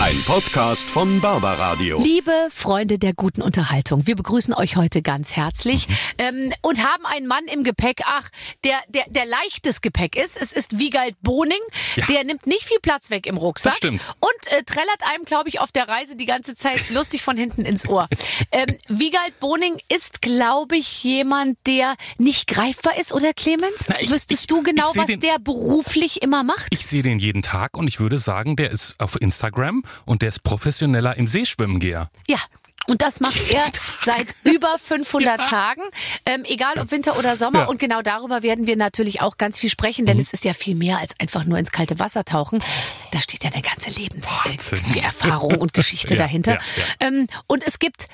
Ein Podcast von Barbaradio. Liebe Freunde der guten Unterhaltung, wir begrüßen euch heute ganz herzlich ähm, und haben einen Mann im Gepäck, ach, der, der, der leichtes Gepäck ist. Es ist Wiegald Boning, Ja. der nimmt nicht viel Platz weg im Rucksack. Das stimmt. Und äh, trällert einem, glaube ich, auf der Reise die ganze Zeit lustig von hinten ins Ohr. Ähm, Wiegald Boning ist, glaube ich, jemand, der nicht greifbar ist, oder Clemens? Na, ich- Wüsstest ich- du genau, was den- der beruflich immer macht? Ich sehe den jeden Tag und ich würde sagen, der ist auf Instagram und der ist professioneller im Seeschwimmengeher. Ja. Und das macht er seit über 500 Tagen, ähm, egal ob Winter oder Sommer. Ja. Mhm. Und genau darüber werden wir natürlich auch ganz viel sprechen, denn es ist ja viel mehr als einfach nur ins kalte Wasser tauchen. Da steht ja eine ganze. Lebenserfahrung und Geschichte Ja, dahinter. ja, ja. Ähm, und es gibt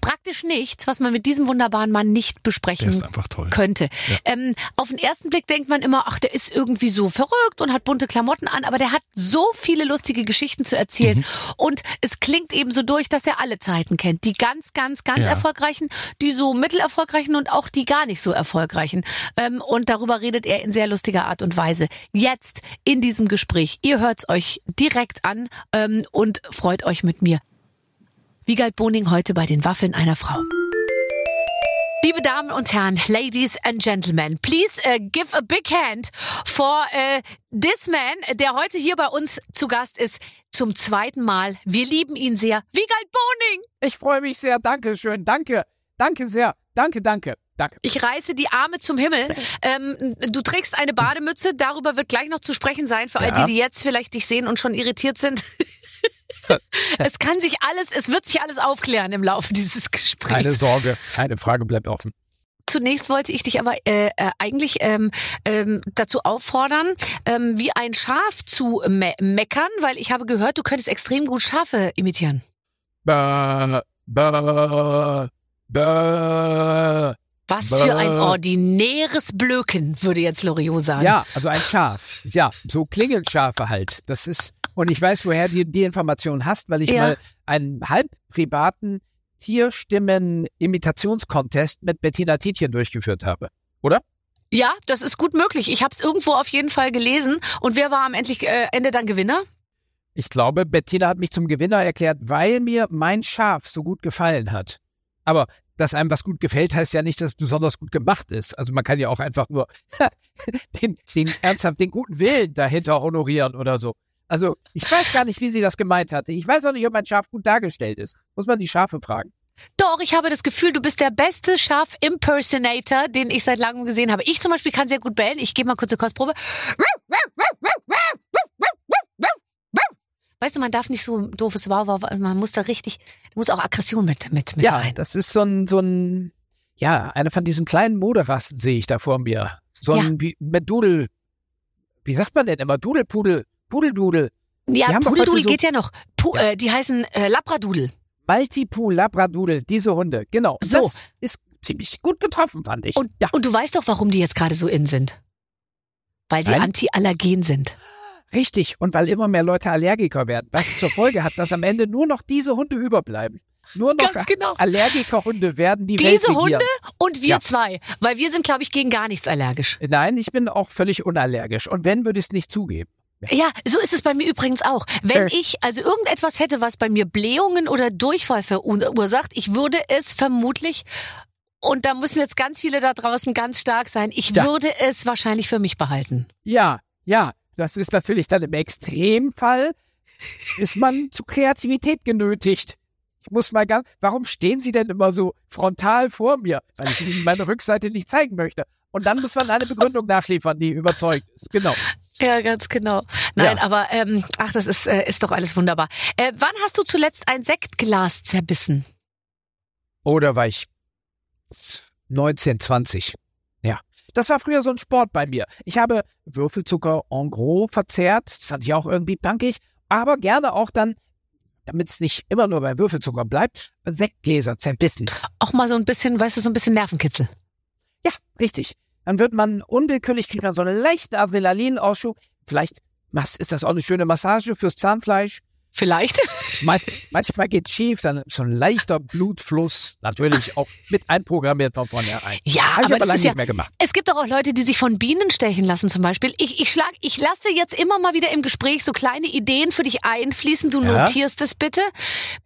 praktisch nichts, was man mit diesem wunderbaren Mann nicht besprechen Der ist einfach toll. könnte. Ja. Ähm, auf den ersten Blick denkt man immer, ach, der ist irgendwie so verrückt und hat bunte Klamotten an, aber der hat so viele lustige Geschichten zu erzählen. Mhm. Und es klingt eben so durch, dass er alle Zeiten kennt. Die ganz, ganz, ganz Ja. erfolgreichen, die so mittelerfolgreichen und auch die gar nicht so erfolgreichen. Ähm, und darüber redet er in sehr lustiger Art und Weise. Jetzt in diesem Gespräch. Ihr hört's euch direkt an ähm, und freut euch mit mir. Wiegald Boning heute bei den Waffeln einer Frau. Liebe Damen und Herren, Ladies and Gentlemen, please uh, give a big hand for uh, this man, der heute hier bei uns zu Gast ist, zum zweiten Mal. Wir lieben ihn sehr. Wiegald Boning! Ich freue mich sehr. Danke schön. Danke. Danke sehr. Danke, danke. Danke. Ich reiße die Arme zum Himmel. Ähm, du trägst eine Bademütze, darüber wird gleich noch zu sprechen sein, für all Ja. die, die jetzt vielleicht dich sehen und schon irritiert sind. es kann sich alles, es wird sich alles aufklären im Laufe dieses Gesprächs. Keine Sorge. Keine Frage bleibt offen. Zunächst wollte ich dich aber äh, äh, eigentlich ähm, ähm, dazu auffordern, ähm, wie ein Schaf zu me meckern, weil ich habe gehört, du könntest extrem gut Schafe imitieren. Bäh, bäh, bäh. Was für ein ordinäres Blöken, würde jetzt Loriot sagen. Ja, also ein Schaf. Ja, so klingeln Schafe halt. Das ist, und ich weiß, woher du die Information hast, weil ich Ja. mal einen halb privaten Tierstimmen-Imitationskontest mit Bettina Tietjen durchgeführt habe. Ja, das ist gut möglich. Ich habe es irgendwo auf jeden Fall gelesen. Und wer war am endlich, äh, Ende dann Gewinner? Ich glaube, Bettina hat mich zum Gewinner erklärt, weil mir mein Schaf so gut gefallen hat. Aber dass einem was gut gefällt, heißt ja nicht, dass es besonders gut gemacht ist. Also man kann ja auch einfach nur den, den ernsthaft den guten Willen dahinter honorieren oder so. Also ich weiß gar nicht, wie sie das gemeint hatte. Ich weiß auch nicht, ob mein Schaf gut dargestellt ist. Muss man die Schafe fragen. Doch, ich habe das Gefühl, du bist der beste Schaf-Impersonator, den ich seit langem gesehen habe. Ich zum Beispiel kann sehr gut bellen. Ich gebe mal kurz eine Kostprobe. Weißt du, man darf nicht so doofes Wow, wow. Man muss da richtig, muss auch Aggression mit, mit, mit Ja, rein. das ist so ein, so ein, ja, eine von diesen kleinen Moderassen sehe ich da vor mir. So ein, wie, mit Dudel, wie sagt man denn immer? Dudelpudel, Pudeldudel. Ja, Pudeldudel so- geht ja noch. Pu Ja. Äh, die heißen äh, Labradudel. Maltipu Labradudel, diese Hunde, genau. So. Das ist ziemlich gut getroffen, fand ich. Und, ja, und du weißt doch, warum die jetzt gerade so in sind. Weil sie anti-allergen sind. richtig. Und weil immer mehr Leute Allergiker werden, was zur Folge hat, dass am Ende nur noch diese Hunde überbleiben. Nur noch Ganz genau. Allergikerhunde werden die Welt Diese. Hunde und wir Ja. zwei. Weil wir sind, glaube ich, gegen gar nichts allergisch. Nein, ich bin auch völlig unallergisch. Und wenn, würde ich es nicht zugeben. Ja, so ist es bei mir übrigens auch. Wenn Äh. ich also irgendetwas hätte, was bei mir Blähungen oder Durchfall verursacht, ich würde es vermutlich, und da müssen jetzt ganz viele da draußen ganz stark sein, ich Ja. würde es wahrscheinlich für mich behalten. Ja, ja, das ist natürlich dann im Extremfall, ist man zu Kreativität genötigt. Ich muss mal ganz, warum stehen Sie denn immer so frontal vor mir? Weil ich Ihnen meine Rückseite nicht zeigen möchte. Und dann muss man eine Begründung nachliefern, die überzeugt ist. Genau. Ja, ganz genau. Nein, Ja. aber ähm, ach, das ist, äh, ist doch alles wunderbar. Äh, wann hast du zuletzt ein Sektglas zerbissen? Oder war ich 19, 20? Ja. Das war früher so ein Sport bei mir. Ich habe Würfelzucker en gros verzehrt. Das fand ich auch irgendwie punkig. Aber gerne auch dann, damit es nicht immer nur bei Würfelzucker bleibt, Sektgläser zerbissen. Auch mal so ein bisschen, weißt du, so ein bisschen Nervenkitzel. Ja, richtig. Dann wird man unwillkürlich, kriegt man so einen leichten Adrenalinausschub. Vielleicht ist das auch eine schöne Massage fürs Zahnfleisch. Vielleicht. Man, manchmal geht schief, dann schon ein leichter Blutfluss, natürlich auch mit einprogrammiert von vornherein. Ja, ich aber aber das lange ist ja, nicht mehr gemacht. Es gibt doch auch Leute, die sich von Bienen stechen lassen zum Beispiel. Ich, ich, schlag, ich lasse jetzt immer mal wieder im Gespräch so kleine Ideen für dich einfließen. Du Ja. notierst es bitte.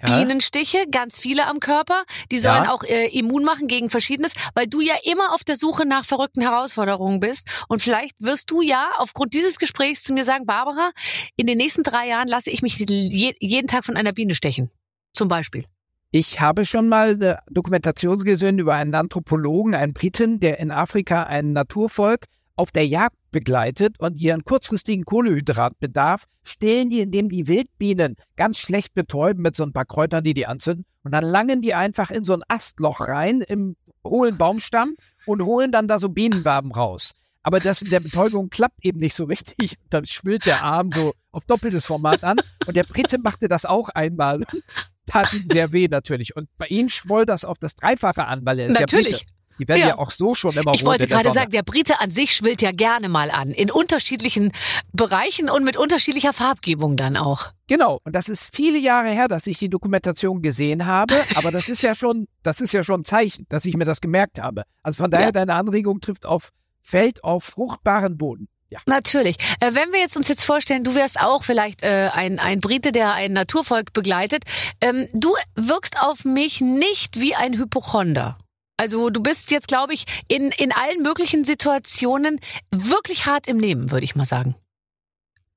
Ja. Bienenstiche, ganz viele am Körper. Die sollen auch äh, immun machen gegen Verschiedenes, weil du ja immer auf der Suche nach verrückten Herausforderungen bist. Und vielleicht wirst du ja aufgrund dieses Gesprächs zu mir sagen, Barbara, in den nächsten drei Jahren lasse ich mich je, jeden Tag von einer Biene stechen. Zum Beispiel. Ich habe schon mal eine Dokumentation gesehen über einen Anthropologen, einen Briten, der in Afrika ein Naturvolk auf der Jagd begleitet und ihren kurzfristigen Kohlehydratbedarf stillen die, indem die Wildbienen ganz schlecht betäuben mit so ein paar Kräutern, die die anzünden. Und dann langen die einfach in so ein Astloch rein im hohlen Baumstamm und holen dann da so Bienenwaben raus. Aber das mit der Betäubung klappt eben nicht so richtig. Dann schwillt der Arm so auf doppeltes Format an. Und der Brite machte das auch einmal. Tat ihm sehr weh natürlich. Und bei ihm schwoll das auf das Dreifache an, weil er ist ja Natürlich. Brite. Die werden ja. Ja. auch so schon immer Ich wollte gerade sagen, der Brite an sich schwillt ja gerne mal an. In unterschiedlichen Bereichen und mit unterschiedlicher Farbgebung dann auch. Genau. Und das ist viele Jahre her, dass ich die Dokumentation gesehen habe. Aber das ist ja schon, das ist ja schon ein Zeichen, dass ich mir das gemerkt habe. Also von daher, Ja. deine Anregung trifft auf, fällt auf fruchtbaren Boden. Ja. Natürlich. Äh, wenn wir jetzt uns jetzt vorstellen, du wärst auch vielleicht äh, ein, ein Brite, der ein Naturvolk begleitet. Ähm, du wirkst auf mich nicht wie ein Hypochonder. Also du bist jetzt, glaube ich, in, in allen möglichen Situationen wirklich hart im Nehmen, würde ich mal sagen.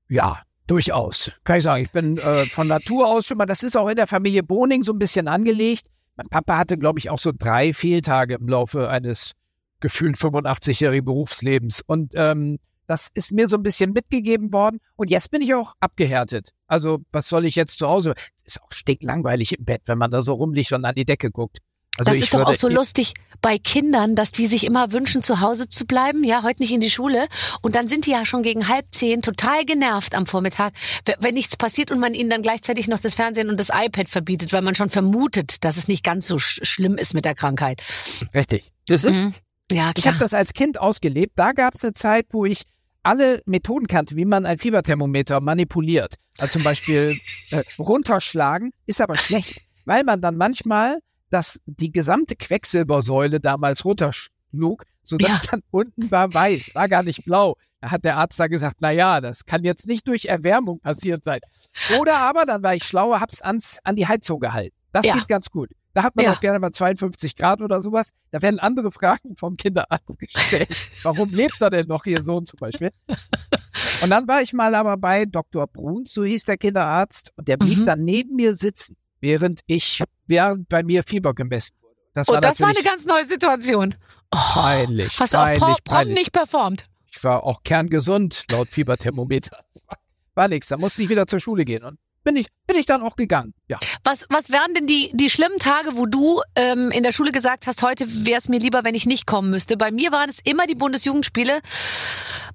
Ja, durchaus. Kann ich sagen. Ich bin äh, von Natur aus schon mal, das ist auch in der Familie Boning so ein bisschen angelegt. Mein Papa hatte, glaube ich, auch so drei Fehltage im Laufe eines gefühlt 85-jährigen Berufslebens. Und ähm, das ist mir so ein bisschen mitgegeben worden. Und jetzt bin ich auch abgehärtet. Also, was soll ich jetzt zu Hause? Es ist auch stinklangweilig im Bett, wenn man da so rumliegt und an die Decke guckt. Also das ist doch auch so lustig bei Kindern, dass die sich immer wünschen, zu Hause zu bleiben. Ja, heute nicht in die Schule. Und dann sind die ja schon gegen halb zehn total genervt am Vormittag, wenn nichts passiert und man ihnen dann gleichzeitig noch das Fernsehen und das iPad verbietet, weil man schon vermutet, dass es nicht ganz so sch schlimm ist mit der Krankheit. Richtig. Das ist Mhm. Ja, Ich habe klar. das als Kind ausgelebt. Da gab es eine Zeit, wo ich alle Methoden kannte, wie man ein Fieberthermometer manipuliert. Also zum Beispiel äh, runterschlagen ist aber schlecht, weil man dann manchmal das, die gesamte Quecksilbersäule damals runterschlug, sodass Ja. dann unten war weiß, war gar nicht blau. Da hat der Arzt da gesagt, na ja, das kann jetzt nicht durch Erwärmung passiert sein. Oder aber, dann war ich schlauer, hab's ans, an die Heizung gehalten. Das Ja. geht ganz gut. Da hat man Ja. auch gerne mal 52 Grad oder sowas. Da werden andere Fragen vom Kinderarzt gestellt. Warum lebt er denn noch, ihr Sohn zum Beispiel? Und dann war ich mal aber bei Dr. Bruns, so hieß der Kinderarzt, und der blieb Mhm. dann neben mir sitzen, während ich, während bei mir Fieber gemessen wurde. Das war Und das war eine ganz neue Situation. Oh, peinlich, hast du auch peinlich, peinlich. nicht performt. Ich war auch kerngesund, laut Fieberthermometer. War nix, da musste ich wieder zur Schule gehen. Und bin ich, bin ich dann auch gegangen. Ja. Was, was wären denn die, die schlimmen Tage, wo du ähm, in der Schule gesagt hast, heute wäre es mir lieber, wenn ich nicht kommen müsste? Bei mir waren es immer die Bundesjugendspiele.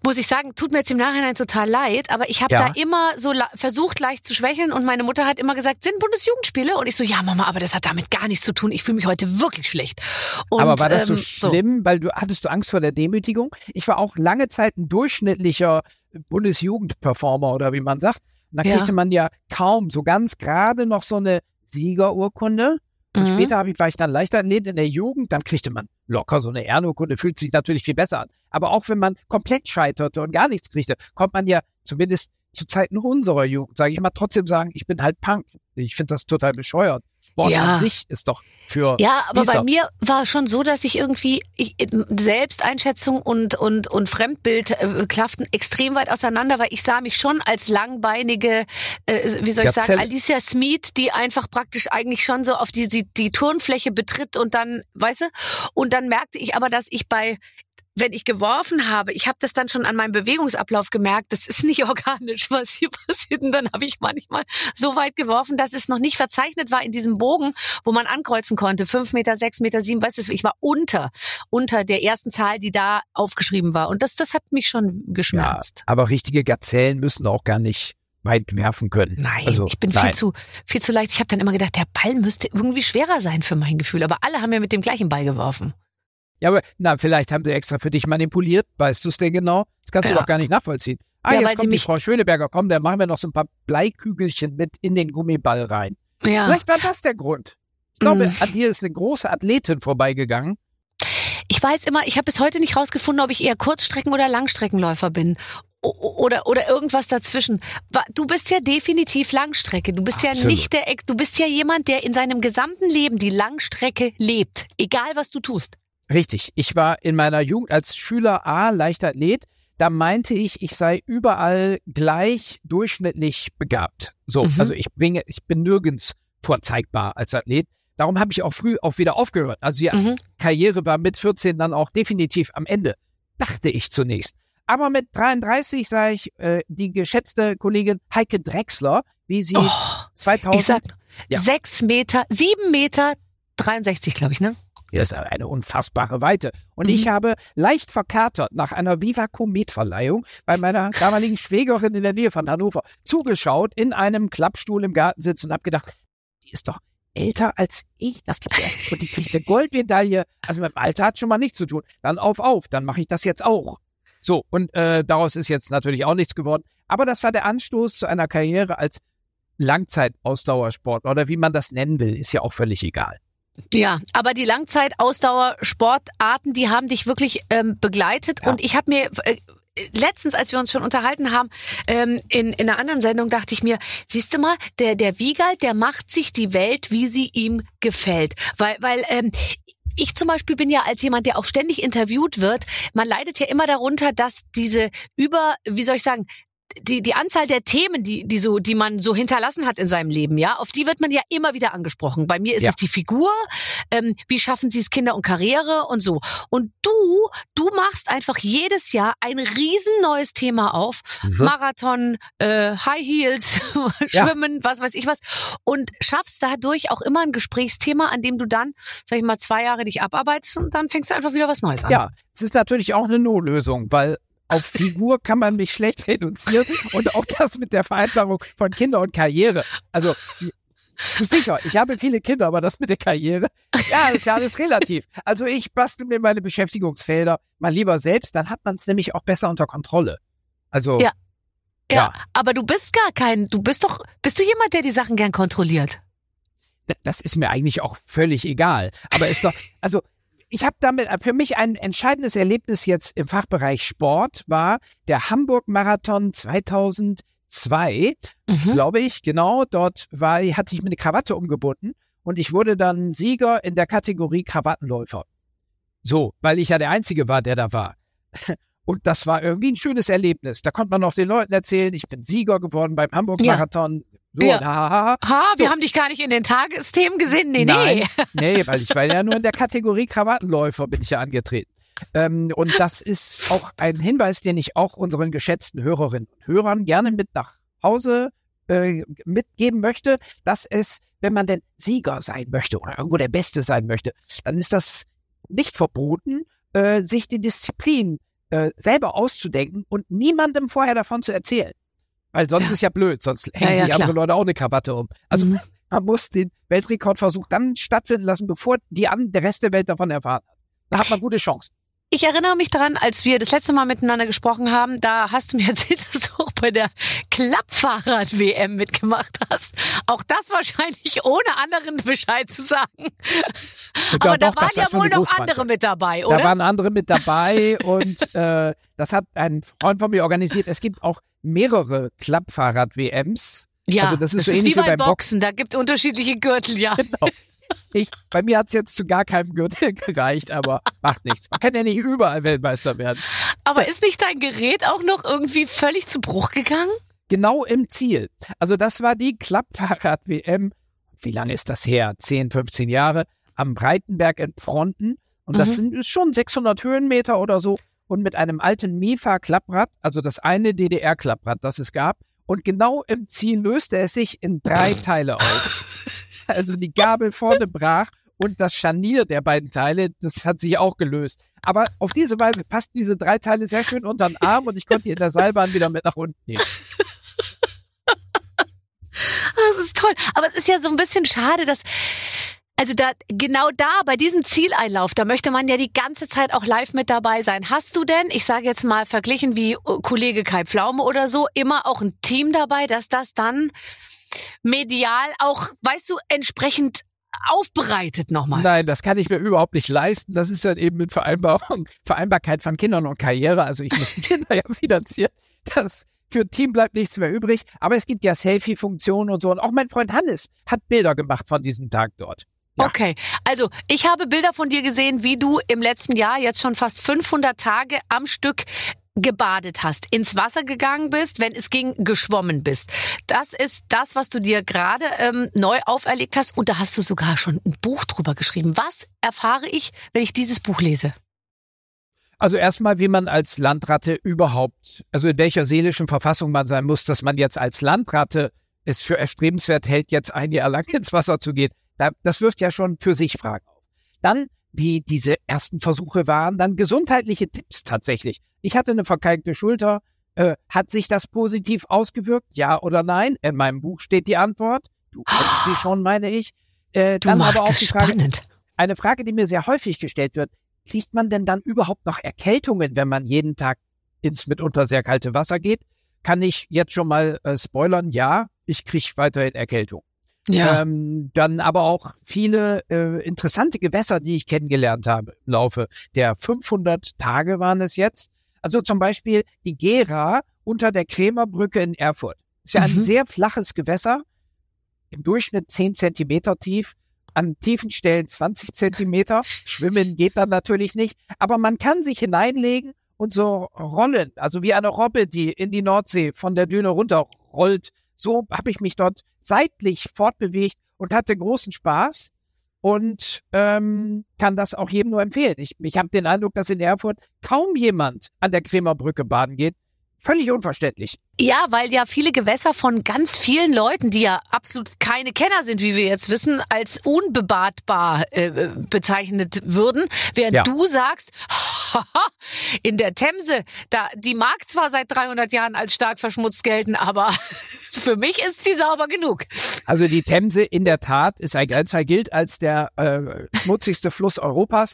Muss ich sagen, tut mir jetzt im Nachhinein total leid, aber ich habe Ja. da immer so versucht, leicht zu schwächeln und meine Mutter hat immer gesagt, sind Bundesjugendspiele? Und ich so, ja Mama, aber das hat damit gar nichts zu tun. Ich fühle mich heute wirklich schlecht. Und, Aber war das so ähm, schlimm, weil du hattest du Angst vor der Demütigung? Ich war auch lange Zeit ein durchschnittlicher Bundesjugendperformer oder wie man sagt. Und da Ja. kriegte man ja kaum so ganz gerade noch so eine Siegerurkunde. Und Mhm. später ich, war ich dann Leichtathlet in der Jugend, dann kriegte man locker so eine Ehrenurkunde, fühlt sich natürlich viel besser an. Aber auch wenn man komplett scheiterte und gar nichts kriegte, konnte man ja zumindest zu Zeiten unserer Jugend, sage ich mal, trotzdem sagen, ich bin halt Punk. Ich finde das total bescheuert. Sport Ja. an sich ist doch für Ja, aber bei Spießer. mir war es schon so, dass ich irgendwie ich, Selbsteinschätzung und und und Fremdbild äh, klafften extrem weit auseinander, weil ich sah mich schon als langbeinige, äh, wie soll ich sagen, Gazelle. Alicia Smith, die einfach praktisch eigentlich schon so auf die die, die Turnfläche betritt und dann, weißt du, und dann merkte ich aber, dass ich bei wenn ich geworfen habe, ich habe das dann schon an meinem Bewegungsablauf gemerkt, das ist nicht organisch, was hier passiert. Und dann habe ich manchmal so weit geworfen, dass es noch nicht verzeichnet war in diesem Bogen, wo man ankreuzen konnte. Fünf Meter, sechs Meter, sieben, weißt du, ich war unter, unter der ersten Zahl, die da aufgeschrieben war. Und das, das hat mich schon geschmerzt. Aber richtige Gazellen müssen auch gar nicht weit werfen können. Nein, also, ich bin nein. viel zu, viel zu leicht. Ich habe dann immer gedacht, der Ball müsste irgendwie schwerer sein für mein Gefühl. Aber alle haben ja mit dem gleichen Ball geworfen. Ja, aber na, vielleicht haben sie extra für dich manipuliert. Weißt du es denn genau? Das kannst du Ja. doch gar nicht nachvollziehen. Ah, Ja, jetzt kommt die Frau Schöneberger, komm, dann machen wir noch so ein paar Bleikügelchen mit in den Gummiball rein. Ja. Vielleicht war das der Grund. Ich glaube, Mm. an dir ist eine große Athletin vorbeigegangen. Ich weiß immer, ich habe bis heute nicht rausgefunden, ob ich eher Kurzstrecken- oder Langstreckenläufer bin. O oder, oder irgendwas dazwischen. Du bist ja definitiv Langstrecke. Du bist ja Absolut. nicht der, du bist ja jemand, der in seinem gesamten Leben die Langstrecke lebt. Egal was du tust. Richtig. Ich war in meiner Jugend als Schüler A Leichtathlet. Da meinte ich, ich sei überall gleich durchschnittlich begabt. So, Mhm. also ich bringe, ich bin nirgends vorzeigbar als Athlet. Darum habe ich auch früh auch wieder aufgehört. Also die Mhm. Karriere war mit 14 dann auch definitiv am Ende, dachte ich zunächst. Aber mit 33 sah ich äh, die geschätzte Kollegin Heike Drexler, wie sie Oh, 2000 ich sag, Ja. sechs Meter, sieben Meter 63, glaube ich, ne? Das ist eine unfassbare Weite. Und Mhm. ich habe leicht verkatert nach einer Viva Comet-Verleihung bei meiner damaligen Schwägerin in der Nähe von Hannover zugeschaut, in einem Klappstuhl im Garten sitzen und habe gedacht, die ist doch älter als ich. Das gibt ja. Und die kriegt eine Goldmedaille. Also mit dem Alter hat schon mal nichts zu tun. Dann auf, auf. Dann mache ich das jetzt auch. So, und äh, daraus ist jetzt natürlich auch nichts geworden. Aber das war der Anstoß zu einer Karriere als Langzeitausdauersport oder wie man das nennen will, ist ja auch völlig egal. Ja, aber die Langzeitausdauersportarten, die haben dich wirklich ähm, begleitet. Ja. Und ich habe mir äh, letztens, als wir uns schon unterhalten haben, ähm, in, in einer anderen Sendung, dachte ich mir, siehst du mal, der, der Wiegald, der macht sich die Welt, wie sie ihm gefällt. Weil, weil ähm, ich zum Beispiel bin ja als jemand, der auch ständig interviewt wird, man leidet ja immer darunter, dass diese über, wie soll ich sagen, die, die Anzahl der Themen, die, die so, die man so hinterlassen hat in seinem Leben, ja, auf die wird man ja immer wieder angesprochen. Bei mir ist Ja. es die Figur, ähm, wie schaffen sie es Kinder und Karriere und so. Und du, du machst einfach jedes Jahr ein riesen neues Thema auf. Marathon, äh, High Heels, Ja. Schwimmen, was weiß ich was. Und schaffst dadurch auch immer ein Gesprächsthema, an dem du dann, sag ich mal, zwei Jahre dich abarbeitest und dann fängst du einfach wieder was Neues an. Ja, es ist natürlich auch eine No-Lösung, weil auf Figur kann man mich schlecht reduzieren und auch das mit der Vereinbarung von Kinder und Karriere. Also, sicher, ich habe viele Kinder, aber das mit der Karriere, ja, das ist ja alles relativ. Also ich bastel mir meine Beschäftigungsfelder mal lieber selbst, dann hat man es nämlich auch besser unter Kontrolle. Also, Ja. Ja, Ja. aber du bist gar kein, du bist doch, bist du jemand, der die Sachen gern kontrolliert? das ist mir eigentlich auch völlig egal. Aber ist doch, also ich habe damit, für mich ein entscheidendes Erlebnis jetzt im Fachbereich Sport war der Hamburg-Marathon 2002, Mhm. glaube ich, genau. Dort war, hatte ich mir eine Krawatte umgebunden und ich wurde dann Sieger in der Kategorie Krawattenläufer. So, weil ich ja der Einzige war, der da war. Und das war irgendwie ein schönes Erlebnis. Da konnte man noch den Leuten erzählen, ich bin Sieger geworden beim Hamburg-Marathon. So, Ja. ha, ha, ha. Ha, wir So. haben dich gar nicht in den Tagesthemen gesehen. Nee, Nein, nee. nee, weil ich war ja nur in der Kategorie Krawattenläufer bin ich ja angetreten. Ähm, und das ist auch ein Hinweis, den ich auch unseren geschätzten Hörerinnen und Hörern gerne mit nach Hause äh, mitgeben möchte, dass es, wenn man denn Sieger sein möchte oder irgendwo der Beste sein möchte, dann ist das nicht verboten, äh, sich die Disziplin äh, selber auszudenken und niemandem vorher davon zu erzählen. Weil sonst Ja. ist ja blöd, sonst hängen Ja, sich andere. Leute auch eine Krawatte um. Also Mhm. man muss den Weltrekordversuch dann stattfinden lassen, bevor die an, der Rest der Welt davon erfahren hat. Da hat man gute Chancen. Ich erinnere mich daran, als wir das letzte Mal miteinander gesprochen haben, da hast du mir erzählt, dass du auch bei der Klappfahrrad-WM mitgemacht hast. Auch das wahrscheinlich ohne anderen Bescheid zu sagen. Aber Ja, da doch, waren das war ja wohl noch andere mit dabei, Da oder? waren andere mit dabei und äh, das hat ein Freund von mir organisiert. Es gibt auch mehrere Klappfahrrad-WMs. ja, also das ist so wie ähnlich wie beim beim Boxen. Da gibt unterschiedliche Gürtel, ja. Genau. Ich, bei mir hat es jetzt zu gar keinem Gürtel gereicht, aber macht nichts. Man kann ja nicht überall Weltmeister werden. Aber ist nicht dein Gerät auch noch irgendwie völlig zu Bruch gegangen? Genau im Ziel. Also das war die Klappfahrrad-WM. Wie lange ist das her? 10, 15 Jahre am Breitenberg in Fronten. Und das Mhm. sind ist schon 600 Höhenmeter oder so. Und mit einem alten Mifa-Klapprad, also das eine DDR-Klapprad, das es gab. Und genau im Ziel löste es sich in drei Teile auf. Also die Gabel vorne brach und das Scharnier der beiden Teile, das hat sich auch gelöst. Aber auf diese Weise passten diese drei Teile sehr schön unter den Arm und ich konnte die in der Seilbahn wieder mit nach unten nehmen. Das ist toll. Aber es ist ja so ein bisschen schade, dass Also da genau da bei diesem Zieleinlauf, da möchte man ja die ganze Zeit auch live mit dabei sein. Hast du denn, ich sage jetzt mal verglichen wie äh, Kollege Kai Pflaume oder so, immer auch ein Team dabei, dass das dann medial auch, weißt du, entsprechend aufbereitet nochmal? Nein, das kann ich mir überhaupt nicht leisten. Das ist dann eben mit Vereinbarung, Vereinbarkeit von Kindern und Karriere. Also ich muss die Kinder ja finanzieren. Das für ein Team bleibt nichts mehr übrig. Aber es gibt ja Selfie-Funktionen und so. Und auch mein Freund Hannes hat Bilder gemacht von diesem Tag dort. Ja. Okay, also ich habe Bilder von dir gesehen, wie du im letzten Jahr jetzt schon fast 500 Tage am Stück gebadet hast, ins Wasser gegangen bist, wenn es ging, geschwommen bist. Das ist das, was du dir gerade ähm, neu auferlegt hast und da hast du sogar schon ein Buch drüber geschrieben. Was erfahre ich, wenn ich dieses Buch lese? Also erstmal, wie man als Landratte überhaupt, also in welcher seelischen Verfassung man sein muss, dass man jetzt als Landratte es für erstrebenswert hält, jetzt ein Jahr lang ins Wasser zu gehen. Das wirft ja schon für sich Fragen auf. Dann, wie diese ersten Versuche waren, dann gesundheitliche Tipps tatsächlich. Ich hatte eine verkalkte Schulter. Äh, hat sich das positiv ausgewirkt? Ja oder nein? In meinem Buch steht die Antwort. Du kennst sie schon, meine ich. Äh, du dann machst aber auch die Frage, spannend. Eine Frage, die mir sehr häufig gestellt wird. Kriegt man denn dann überhaupt noch Erkältungen, wenn man jeden Tag ins mitunter sehr kalte Wasser geht? Kann ich jetzt schon mal äh, spoilern? Ja, ich kriege weiterhin Erkältung. Ja. Ähm, dann aber auch viele äh, interessante Gewässer, die ich kennengelernt habe im Laufe der 500 Tage waren es jetzt. Also zum Beispiel die Gera unter der Krämerbrücke in Erfurt. Ist ja mhm. ein sehr flaches Gewässer, im Durchschnitt 10 Zentimeter tief, an tiefen Stellen 20 Zentimeter. Schwimmen geht dann natürlich nicht, aber man kann sich hineinlegen und so rollen, also wie eine Robbe, die in die Nordsee von der Düne runterrollt so habe ich mich dort seitlich fortbewegt und hatte großen Spaß und ähm, kann das auch jedem nur empfehlen. Ich, ich habe den Eindruck, dass in Erfurt kaum jemand an der Krämerbrücke baden geht. Völlig unverständlich. Ja, weil ja viele Gewässer von ganz vielen Leuten, die ja absolut keine Kenner sind, wie wir jetzt wissen, als unbebadbar äh, bezeichnet würden. Während ja. du sagst, in der Themse, da, die mag zwar seit 300 Jahren als stark verschmutzt gelten, aber für mich ist sie sauber genug. Also die Themse in der Tat ist ein Grenzfall, gilt als der äh, schmutzigste Fluss Europas.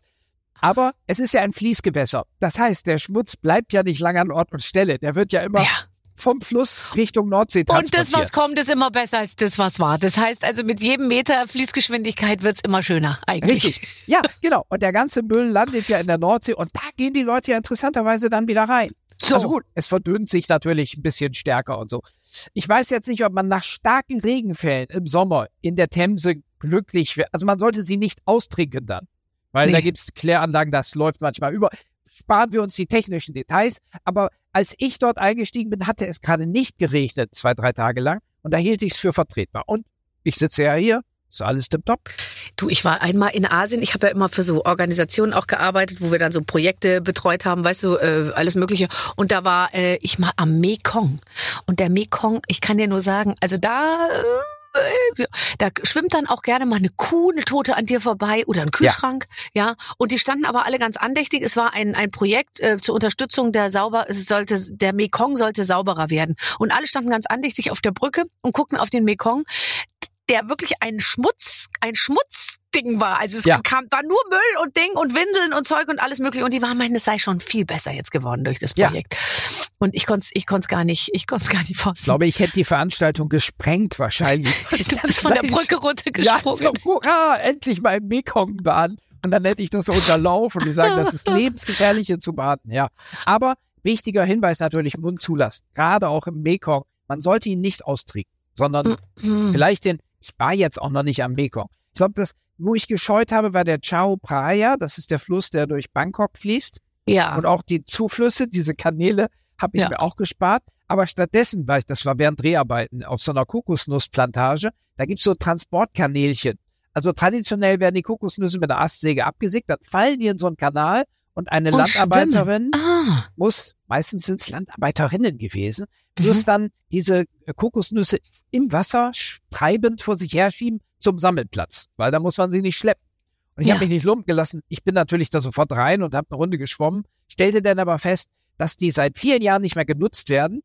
Aber es ist ja ein Fließgewässer. Das heißt, der Schmutz bleibt ja nicht lange an Ort und Stelle. Der wird ja immer ja vom Fluss Richtung Nordsee. Und das, was kommt, ist immer besser als das, was war. Das heißt also, mit jedem Meter Fließgeschwindigkeit wird's immer schöner eigentlich. Richtig. Ja, genau. Und der ganze Müll landet ja in der Nordsee und da gehen die Leute ja interessanterweise dann wieder rein. So. Also gut, es verdünnt sich natürlich ein bisschen stärker und so. Ich weiß jetzt nicht, ob man nach starken Regenfällen im Sommer in der Themse glücklich wird. Also man sollte sie nicht austrinken dann. Weil nee. da gibt's Kläranlagen, das läuft manchmal über. Sparen wir uns die technischen Details. Aber als ich dort eingestiegen bin, hatte es gerade nicht geregnet, zwei, drei Tage lang. Und da hielt ich es für vertretbar. Und ich sitze ja hier, ist alles tipptopp. Du, ich war einmal in Asien. Ich habe ja immer für so Organisationen auch gearbeitet, wo wir dann so Projekte betreut haben, weißt du, äh, alles Mögliche. Und da war äh, ich mal am Mekong. Und der Mekong, ich kann dir nur sagen, also da. Äh, da schwimmt dann auch gerne mal eine Kuh, eine Tote an dir vorbei oder ein Kühlschrank, ja. ja. Und die standen aber alle ganz andächtig. Es war ein, ein Projekt äh, zur Unterstützung der sauber, es sollte, der Mekong sollte sauberer werden. Und alle standen ganz andächtig auf der Brücke und guckten auf den Mekong, der wirklich ein Schmutz, ein Schmutz Ding war. Also es ja. kam, war nur Müll und Ding und Windeln und Zeug und alles mögliche. Und die waren meinen, es sei schon viel besser jetzt geworden durch das Projekt. Ja. Und ich konnte es ich konnt's gar nicht, ich konnte es gar nicht fassen. Ich glaube, ich hätte die Veranstaltung gesprengt wahrscheinlich. du bist von der Brücke runtergesprungen. Ja, so, hurra, endlich mal im Mekong baden. Und dann hätte ich das so unterlaufen. Die sagen, das ist lebensgefährlich hier zu baden. Ja. Aber wichtiger Hinweis natürlich, Mund zulassen. Gerade auch im Mekong. Man sollte ihn nicht austrinken, sondern mhm. vielleicht den, ich war jetzt auch noch nicht am Mekong. Ich glaube, das wo ich gescheut habe, war der Chao Phraya. Das ist der Fluss, der durch Bangkok fließt. Ja. Und auch die Zuflüsse, diese Kanäle, habe ich ja. mir auch gespart. Aber stattdessen war ich, das war während Dreharbeiten auf so einer Kokosnussplantage, da gibt's so Transportkanälchen. Also traditionell werden die Kokosnüsse mit der Astsäge abgesägt, dann fallen die in so einen Kanal und eine oh, Landarbeiterin ah. muss, meistens sind es Landarbeiterinnen gewesen, mhm. muss dann diese Kokosnüsse im Wasser treibend vor sich herschieben zum Sammelplatz, weil da muss man sie nicht schleppen. Und ich ja. habe mich nicht lumpen gelassen. Ich bin natürlich da sofort rein und habe eine Runde geschwommen, stellte dann aber fest, dass die seit vielen Jahren nicht mehr genutzt werden,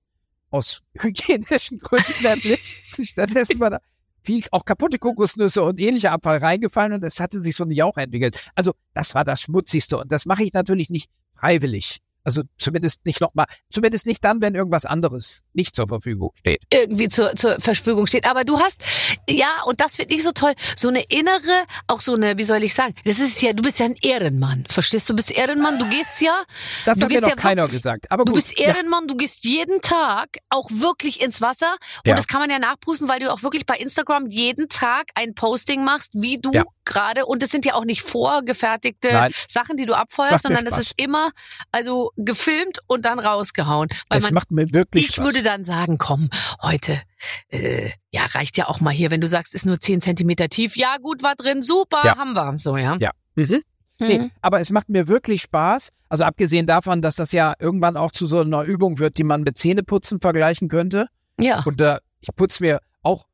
aus hygienischen Gründen. Stattdessen war da viel auch kaputte Kokosnüsse und ähnlicher Abfall reingefallen und es hatte sich so ein Jauch entwickelt. Also das war das Schmutzigste und das mache ich natürlich nicht freiwillig. Also zumindest nicht nochmal, zumindest nicht dann, wenn irgendwas anderes nicht zur Verfügung steht. irgendwie zur, zur Verfügung steht. Aber du hast, ja, und das finde ich so toll, so eine innere, auch so eine, wie soll ich sagen, das ist ja, du bist ja ein Ehrenmann. Verstehst du, du bist Ehrenmann, du gehst ja. Das du hat mir noch ja keiner gesagt. Aber Du gut, bist Ehrenmann, du gehst jeden Tag auch wirklich ins Wasser. Und Ja. das kann man ja nachprüfen, weil du auch wirklich bei Instagram jeden Tag ein Posting machst, wie du Ja. gerade, und es sind ja auch nicht vorgefertigte Nein. Sachen, die du abfeuerst, sondern es ist immer, also gefilmt und dann rausgehauen. Weil es man macht mir wirklich ich Spaß. würde dann sagen, komm, heute, äh, ja, reicht ja auch mal hier, wenn du sagst, ist nur 10 Zentimeter tief. Ja, gut, war drin, super, Ja. haben wir. So, ja. Ja. Mhm. Nee, Mhm. aber es macht mir wirklich Spaß. Also abgesehen davon, dass das ja irgendwann auch zu so einer Übung wird, die man mit Zähneputzen vergleichen könnte. Ja. Und äh, ich putze mir auch,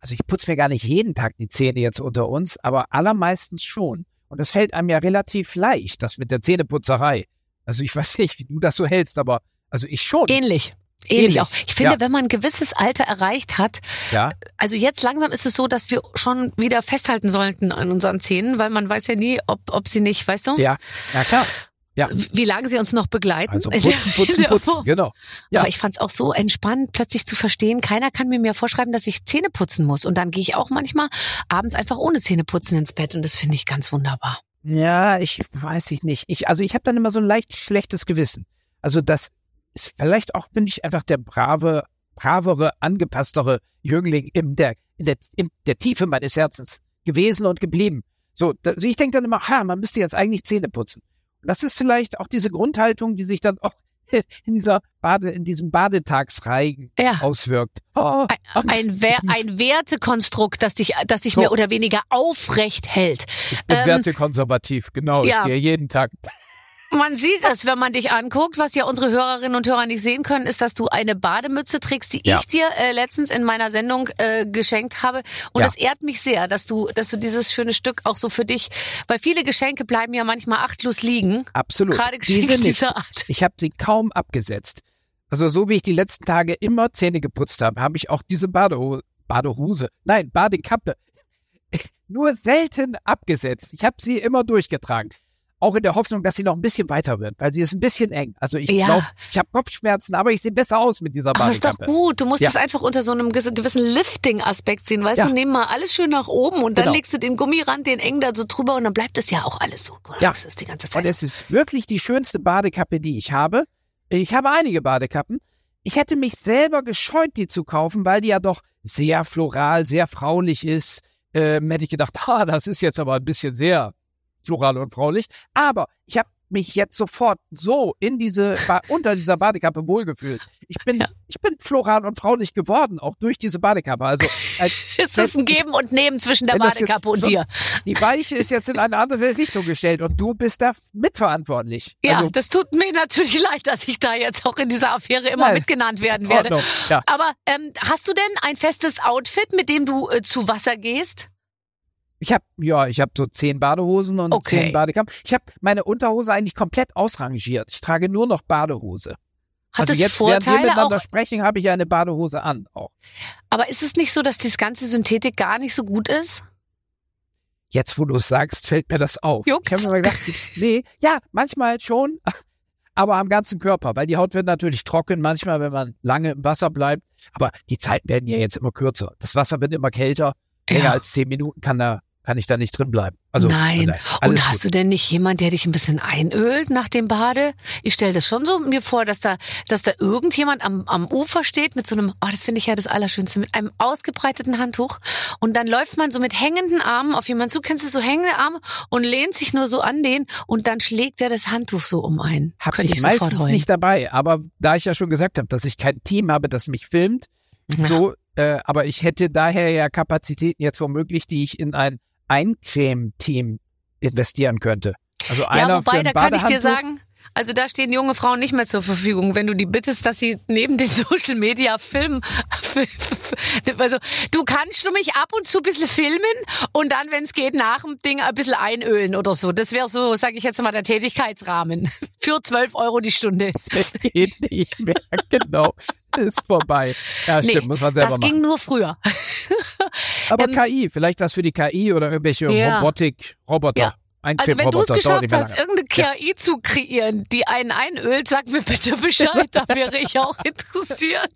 also ich putze mir gar nicht jeden Tag die Zähne jetzt unter uns, aber allermeistens schon. Und das fällt einem ja relativ leicht, das mit der Zähneputzerei. Also ich weiß nicht, wie du das so hältst, aber also ich schon. Ähnlich. Ähnlich, Ähnlich. auch. Ich finde, Ja. wenn man ein gewisses Alter erreicht hat, Ja, also jetzt langsam ist es so, dass wir schon wieder festhalten sollten an unseren Zähnen, weil man weiß ja nie, ob, ob sie nicht, weißt du, ja, ja klar. Ja. wie lange sie uns noch begleiten. Also putzen, putzen, putzen, genau. Ja. Aber ich fand es auch so entspannt, plötzlich zu verstehen, keiner kann mir mehr vorschreiben, dass ich Zähne putzen muss. Und dann gehe ich auch manchmal abends einfach ohne Zähne putzen ins Bett und das finde ich ganz wunderbar. Ja, ich weiß ich nicht. Ich, also ich habe dann immer so ein leicht schlechtes Gewissen. Also das ist vielleicht auch, bin ich einfach der brave, bravere, angepasstere Jüngling in der, in der, in der Tiefe meines Herzens gewesen und geblieben. So, also ich denke dann immer, ha, man müsste jetzt eigentlich Zähne putzen. Und das ist vielleicht auch diese Grundhaltung, die sich dann auch in dieser Bade, in diesem Badetagsreigen Ja. auswirkt. Oh, Ein, ein, Wer ein Wertekonstrukt, das dich, das dich So. mehr oder weniger aufrecht hält. ich bin ähm, wertekonservativ, genau. ja. Ich gehe jeden Tag. Man sieht es, wenn man dich anguckt. Was ja unsere Hörerinnen und Hörer nicht sehen können, ist, dass du eine Bademütze trägst, die Ja. ich dir äh, letztens in meiner Sendung äh, geschenkt habe. Und Ja. es ehrt mich sehr, dass du, dass du dieses schöne Stück auch so für dich, weil viele Geschenke bleiben ja manchmal achtlos liegen. Absolut. Gerade Diese Geschenke dieser Art. Ich habe sie kaum abgesetzt. Also so wie ich die letzten Tage immer Zähne geputzt habe, habe ich auch diese Badehose, Badehose, nein, Badekappe nur selten abgesetzt. Ich habe sie immer durchgetragen. Auch in der Hoffnung, dass sie noch ein bisschen weiter wird, weil sie ist ein bisschen eng. Also ich Ja. glaube, ich habe Kopfschmerzen, aber ich sehe besser aus mit dieser Aber ist doch gut. Du musst Ja. es einfach unter so einem gewissen Lifting-Aspekt sehen. Weißt Ja. du, nimm mal alles schön nach oben und dann Genau. legst du den Gummirand, den eng da so drüber und dann bleibt es ja auch alles so. Ja. Das ist die ganze Zeit. Und es ist wirklich die schönste Badekappe, die ich habe. Ich habe einige Badekappen. Ich hätte mich selber gescheut, die zu kaufen, weil die ja doch sehr floral, sehr fraulich ist. Ähm, hätte ich gedacht, ah, das ist jetzt aber ein bisschen sehr floral und fraulich. Aber ich habe mich jetzt sofort so in diese ba unter dieser Badekappe wohlgefühlt. Ich bin Ja. ich bin floral und fraulich geworden, auch durch diese Badekappe. Also als, es ist ein Geben und Nehmen zwischen der Badekappe und so- dir. die Weiche ist jetzt in eine andere Richtung gestellt und du bist da mitverantwortlich. Ja, also, das tut mir natürlich leid, dass ich da jetzt auch in dieser Affäre immer Nein. mitgenannt werden werde. Ordnung. Ja. Aber ähm, hast du denn ein festes Outfit, mit dem du äh, zu Wasser gehst? Ich habe ja, ich habe so zehn Badehosen und Okay. zehn Badekappen. Ich habe meine Unterhose eigentlich komplett ausrangiert. Ich trage nur noch Badehose. Hat also es jetzt, während wir Vorteile miteinander auch? sprechen, habe ich eine Badehose an auch. Aber ist es nicht so, dass das ganze Synthetik gar nicht so gut ist? Jetzt, wo du es sagst, fällt mir das auf. Juckt's? Ich habe mir gedacht, nee, ja, manchmal schon, aber am ganzen Körper, weil die Haut wird natürlich trocken, manchmal, wenn man lange im Wasser bleibt. Aber die Zeiten werden ja jetzt immer kürzer. Das Wasser wird immer kälter. Länger Ja. als zehn Minuten kann da kann ich da nicht drin bleiben. Also Nein. von daher, alles Und hast gut. du denn nicht jemand, der dich ein bisschen einölt nach dem Bade? Ich stelle das schon so mir vor, dass da, dass da irgendjemand am, am Ufer steht mit so einem, oh, das finde ich ja das Allerschönste, mit einem ausgebreiteten Handtuch. Und dann läuft man so mit hängenden Armen auf jemanden zu, kennst du so hängende Arme und lehnt sich nur so an den und dann schlägt er das Handtuch so um ein. Hab Könnte ich ich meistens heulen. nicht dabei. Aber da ich ja schon gesagt habe, dass ich kein Team habe, das mich filmt, Ja. so, äh, aber ich hätte daher ja Kapazitäten jetzt womöglich, die ich in ein Eincreme-Team investieren könnte. Also einer Ja, wobei, da kann ich dir sagen, also da stehen junge Frauen nicht mehr zur Verfügung, wenn du die bittest, dass sie neben den Social Media filmen. Also du kannst du mich ab und zu ein bisschen filmen und dann, wenn es geht, nach dem Ding ein bisschen einölen oder so. Das wäre so, sage ich jetzt mal, der Tätigkeitsrahmen. Für 12 Euro die Stunde. Das geht nicht mehr. Genau. Ist vorbei. Ja, Nee, stimmt, muss man selber das machen. ging nur früher. Aber Ähm, KI, vielleicht was für die KI oder irgendwelche Ja. Robotik, Roboter. Ja. Also wenn du es geschafft hast, irgendeine KI zu kreieren, die einen einölt, sag mir bitte Bescheid, da wäre ich auch interessiert.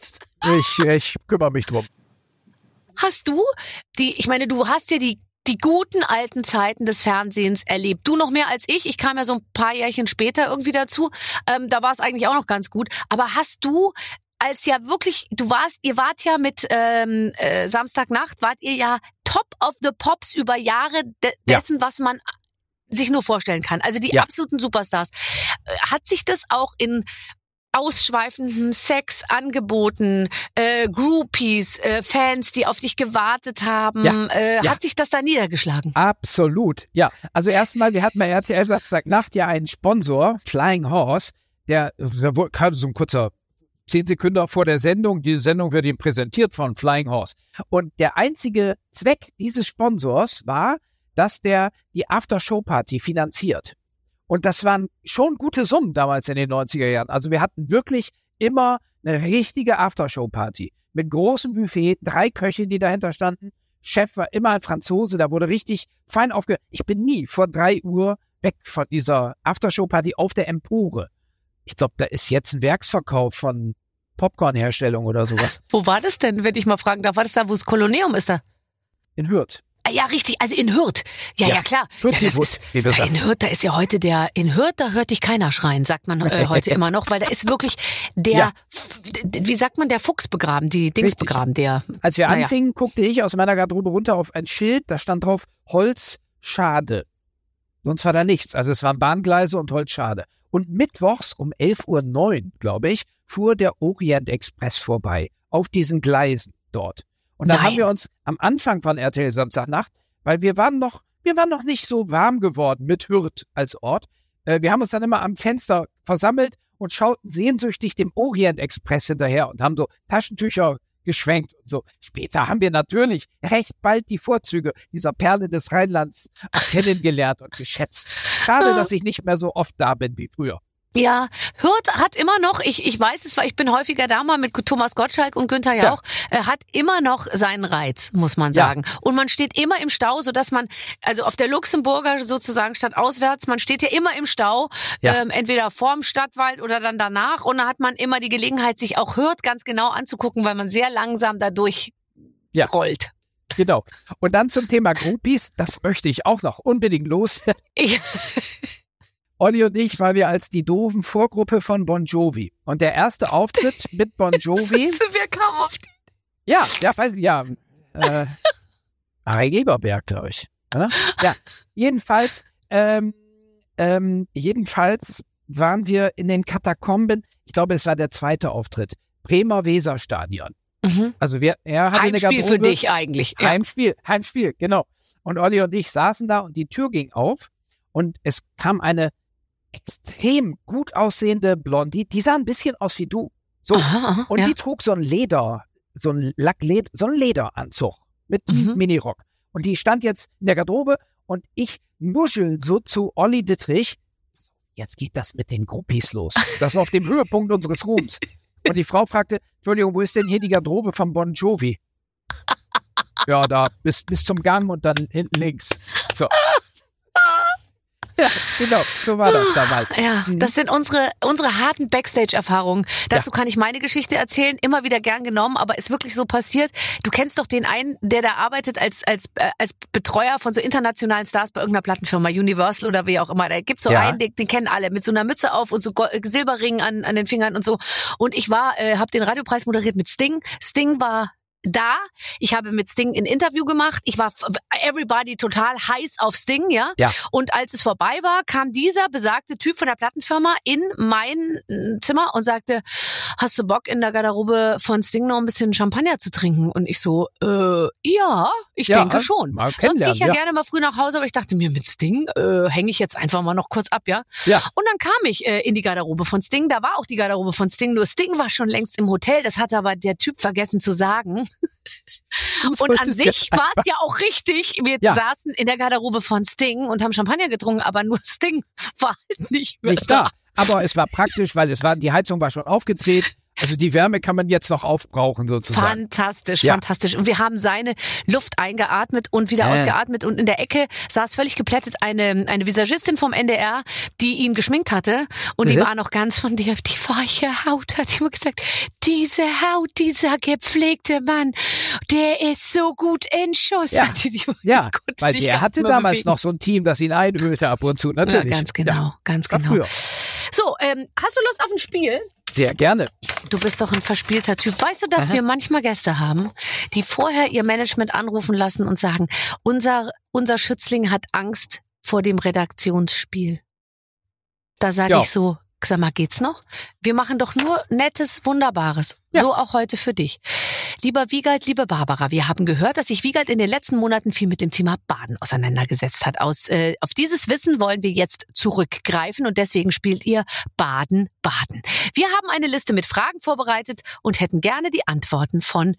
Ich, ich kümmere mich drum. Hast du die, ich meine, du hast ja die die guten alten Zeiten des Fernsehens erlebt. Du noch mehr als ich. Ich kam ja so ein paar Jährchen später irgendwie dazu. Ähm, da war es eigentlich auch noch ganz gut. Aber hast du als ja wirklich, du warst, ihr wart ja mit ähm, äh, Samstagnacht, wart ihr ja top of the pops über Jahre de Ja. dessen, was man sich nur vorstellen kann. Also die Ja. absoluten Superstars. Äh, Hat sich das auch in ausschweifendem Sex angeboten, äh, Groupies, äh, Fans, die auf dich gewartet haben. Ja, Äh, ja. Hat sich das da niedergeschlagen? Absolut. Ja, also erstmal, wir hatten bei RTL Samstagnacht ja einen Sponsor, Flying Horse, der, kam so ein kurzer zehn Sekunden vor der Sendung. Diese Sendung wird ihm präsentiert von Flying Horse. Und der einzige Zweck dieses Sponsors war, dass der die After-Show-Party finanziert. Und das waren schon gute Summen damals in den 90er Jahren. Also wir hatten wirklich immer eine richtige Aftershow-Party mit großem Buffet, drei Köche, die dahinter standen. Chef war immer ein Franzose, da wurde richtig fein aufge... Ich bin nie vor drei Uhr weg von dieser Aftershow-Party auf der Empore. Ich glaube, da ist jetzt ein Werksverkauf von Popcorn-Herstellung oder sowas Wo war das denn, wenn ich mal fragen darf? War das da, wo das Koloneum ist da? in Hürth. Ah, ja, richtig, also in Hürth. Ja, ja, Ja, klar. Hürth ja, das ist, da in Hürth, da ist ja heute der, in Hürth, da hört dich keiner schreien, sagt man äh, heute immer noch, weil da ist wirklich der, Ja. Wie sagt man, der Fuchs begraben, die Dings Richtig. begraben, der, Als wir Naja. anfingen, guckte ich aus meiner Garderobe runter auf ein Schild, da stand drauf Holzschade. Sonst war da nichts. Also es waren Bahngleise und Holzschade. Und mittwochs um 11.09 Uhr, glaube ich, fuhr der Orient Express vorbei. Auf diesen Gleisen dort. Und dann Nein. haben wir uns am Anfang von RTL Samstagnacht, weil wir waren noch, wir waren noch nicht so warm geworden mit Hürth als Ort. Äh, wir haben uns dann immer am Fenster versammelt und schauten sehnsüchtig dem Orient Express hinterher und haben so Taschentücher geschwenkt und so. Später haben wir natürlich recht bald die Vorzüge dieser Perle des Rheinlands kennengelernt und geschätzt. Schade, dass ich nicht mehr so oft da bin wie früher. Ja, Hürth hat immer noch, ich, ich weiß es, weil ich bin häufiger da mal mit Thomas Gottschalk und Günther Ja. Jauch, äh, hat immer noch seinen Reiz, muss man Ja. sagen. Und man steht immer im Stau, so dass man, also auf der Luxemburger sozusagen statt auswärts, man steht ja immer im Stau, Ja. ähm, entweder vorm Stadtwald oder dann danach. Und da hat man immer die Gelegenheit, sich auch Hürth ganz genau anzugucken, weil man sehr langsam dadurch Ja. rollt. Genau. Und dann zum Thema Groupies, das möchte ich auch noch unbedingt loswerden. Olli und ich waren wir als die doofen Vorgruppe von Bon Jovi. Und der erste Auftritt mit Bon Jovi, Wer kam auf die ja, ja, weiß ich, ja, äh, Harry Geberberg, glaube ich. Oder? Ja, jedenfalls, ähm, ähm, jedenfalls waren wir in den Katakomben, ich glaube, es war der zweite Auftritt, Bremer Weserstadion. mhm. Also wir, er hatte eine Heimspiel für dich eigentlich. Ja. Heimspiel, Heimspiel, genau. Und Olli und ich saßen da und die Tür ging auf und es kam eine extrem gut aussehende Blondie, die sah ein bisschen aus wie du. So. Aha, aha, Und ja. die trug so ein Leder, so ein Lackleder, so ein Lederanzug mit Mhm. Minirock. Und die stand jetzt in der Garderobe und ich nuschel so zu Olli Dittrich. Jetzt geht das mit den Groupies los. Das war auf dem Höhepunkt unseres Ruhms. Und die Frau fragte, Entschuldigung, wo ist denn hier die Garderobe von Bon Jovi? Ja, da bis, bis zum Gang und dann hinten links. So. Ja, genau, so war das damals. Ja, Mhm. das sind unsere, unsere harten Backstage-Erfahrungen. Dazu kann ich meine Geschichte erzählen, immer wieder gern genommen, aber ist wirklich so passiert. Du kennst doch den einen, der da arbeitet als, als, äh, als Betreuer von so internationalen Stars bei irgendeiner Plattenfirma, Universal oder wie auch immer. Da gibt's so Ja. einen, den, den kennen alle, mit so einer Mütze auf und so Go- Silberringen an, an den Fingern und so. Und ich war, äh, habe den Radiopreis moderiert mit Sting. Sting war da. Ich habe mit Sting ein Interview gemacht. Ich war everybody total heiß auf Sting, ja. Ja. Und als es vorbei war, kam dieser besagte Typ von der Plattenfirma in mein äh, Zimmer und sagte, hast du Bock in der Garderobe von Sting noch ein bisschen Champagner zu trinken? Und ich so, äh, ja, ich Ja, denke schon. Sonst gehe ich ja, ja. gerne mal früh nach Hause, aber ich dachte mir, mit Sting äh, hänge ich jetzt einfach mal noch kurz ab, ja. Ja. Und dann kam ich äh, in die Garderobe von Sting. Da war auch die Garderobe von Sting. Nur Sting war schon längst im Hotel. Das hat aber der Typ vergessen zu sagen. Und an sich jetzt war es ja auch richtig. Wir Ja. saßen in der Garderobe von Sting und haben Champagner getrunken, aber nur Sting war halt nicht mehr nicht da. Aber es war praktisch, weil es war, die Heizung war schon aufgedreht. Also die Wärme kann man jetzt noch aufbrauchen sozusagen. Fantastisch, Ja. fantastisch. Und wir haben seine Luft eingeatmet und wieder Äh. ausgeatmet. Und in der Ecke saß völlig geplättet eine, eine Visagistin vom NDR, die ihn geschminkt hatte. Und die Mhm. war noch ganz von dir, die weiche Haut, hat immer gesagt, diese Haut, dieser gepflegte Mann, der ist so gut in Schuss. Ja. Die, Ja, weil der hatte damals bewegen. noch so ein Team, das ihn einhüllte ab und zu. Natürlich. Ja, ganz genau, Ja, ganz genau. So, ähm, hast du Lust auf ein Spiel? Sehr gerne. Du bist doch ein verspielter Typ. Weißt du, dass Aha. wir manchmal Gäste haben, die vorher ihr Management anrufen lassen und sagen, unser, unser Schützling hat Angst vor dem Redaktionsspiel. Da sage Ja. ich so, sag mal, geht's noch? Wir machen doch nur Nettes, Wunderbares. Ja. So auch heute für dich. Lieber Wiegald, liebe Barbara, wir haben gehört, dass sich Wiegald in den letzten Monaten viel mit dem Thema Baden auseinandergesetzt hat. Aus, äh, auf dieses Wissen wollen wir jetzt zurückgreifen und deswegen spielt ihr Baden, Baden. Wir haben eine Liste mit Fragen vorbereitet und hätten gerne die Antworten von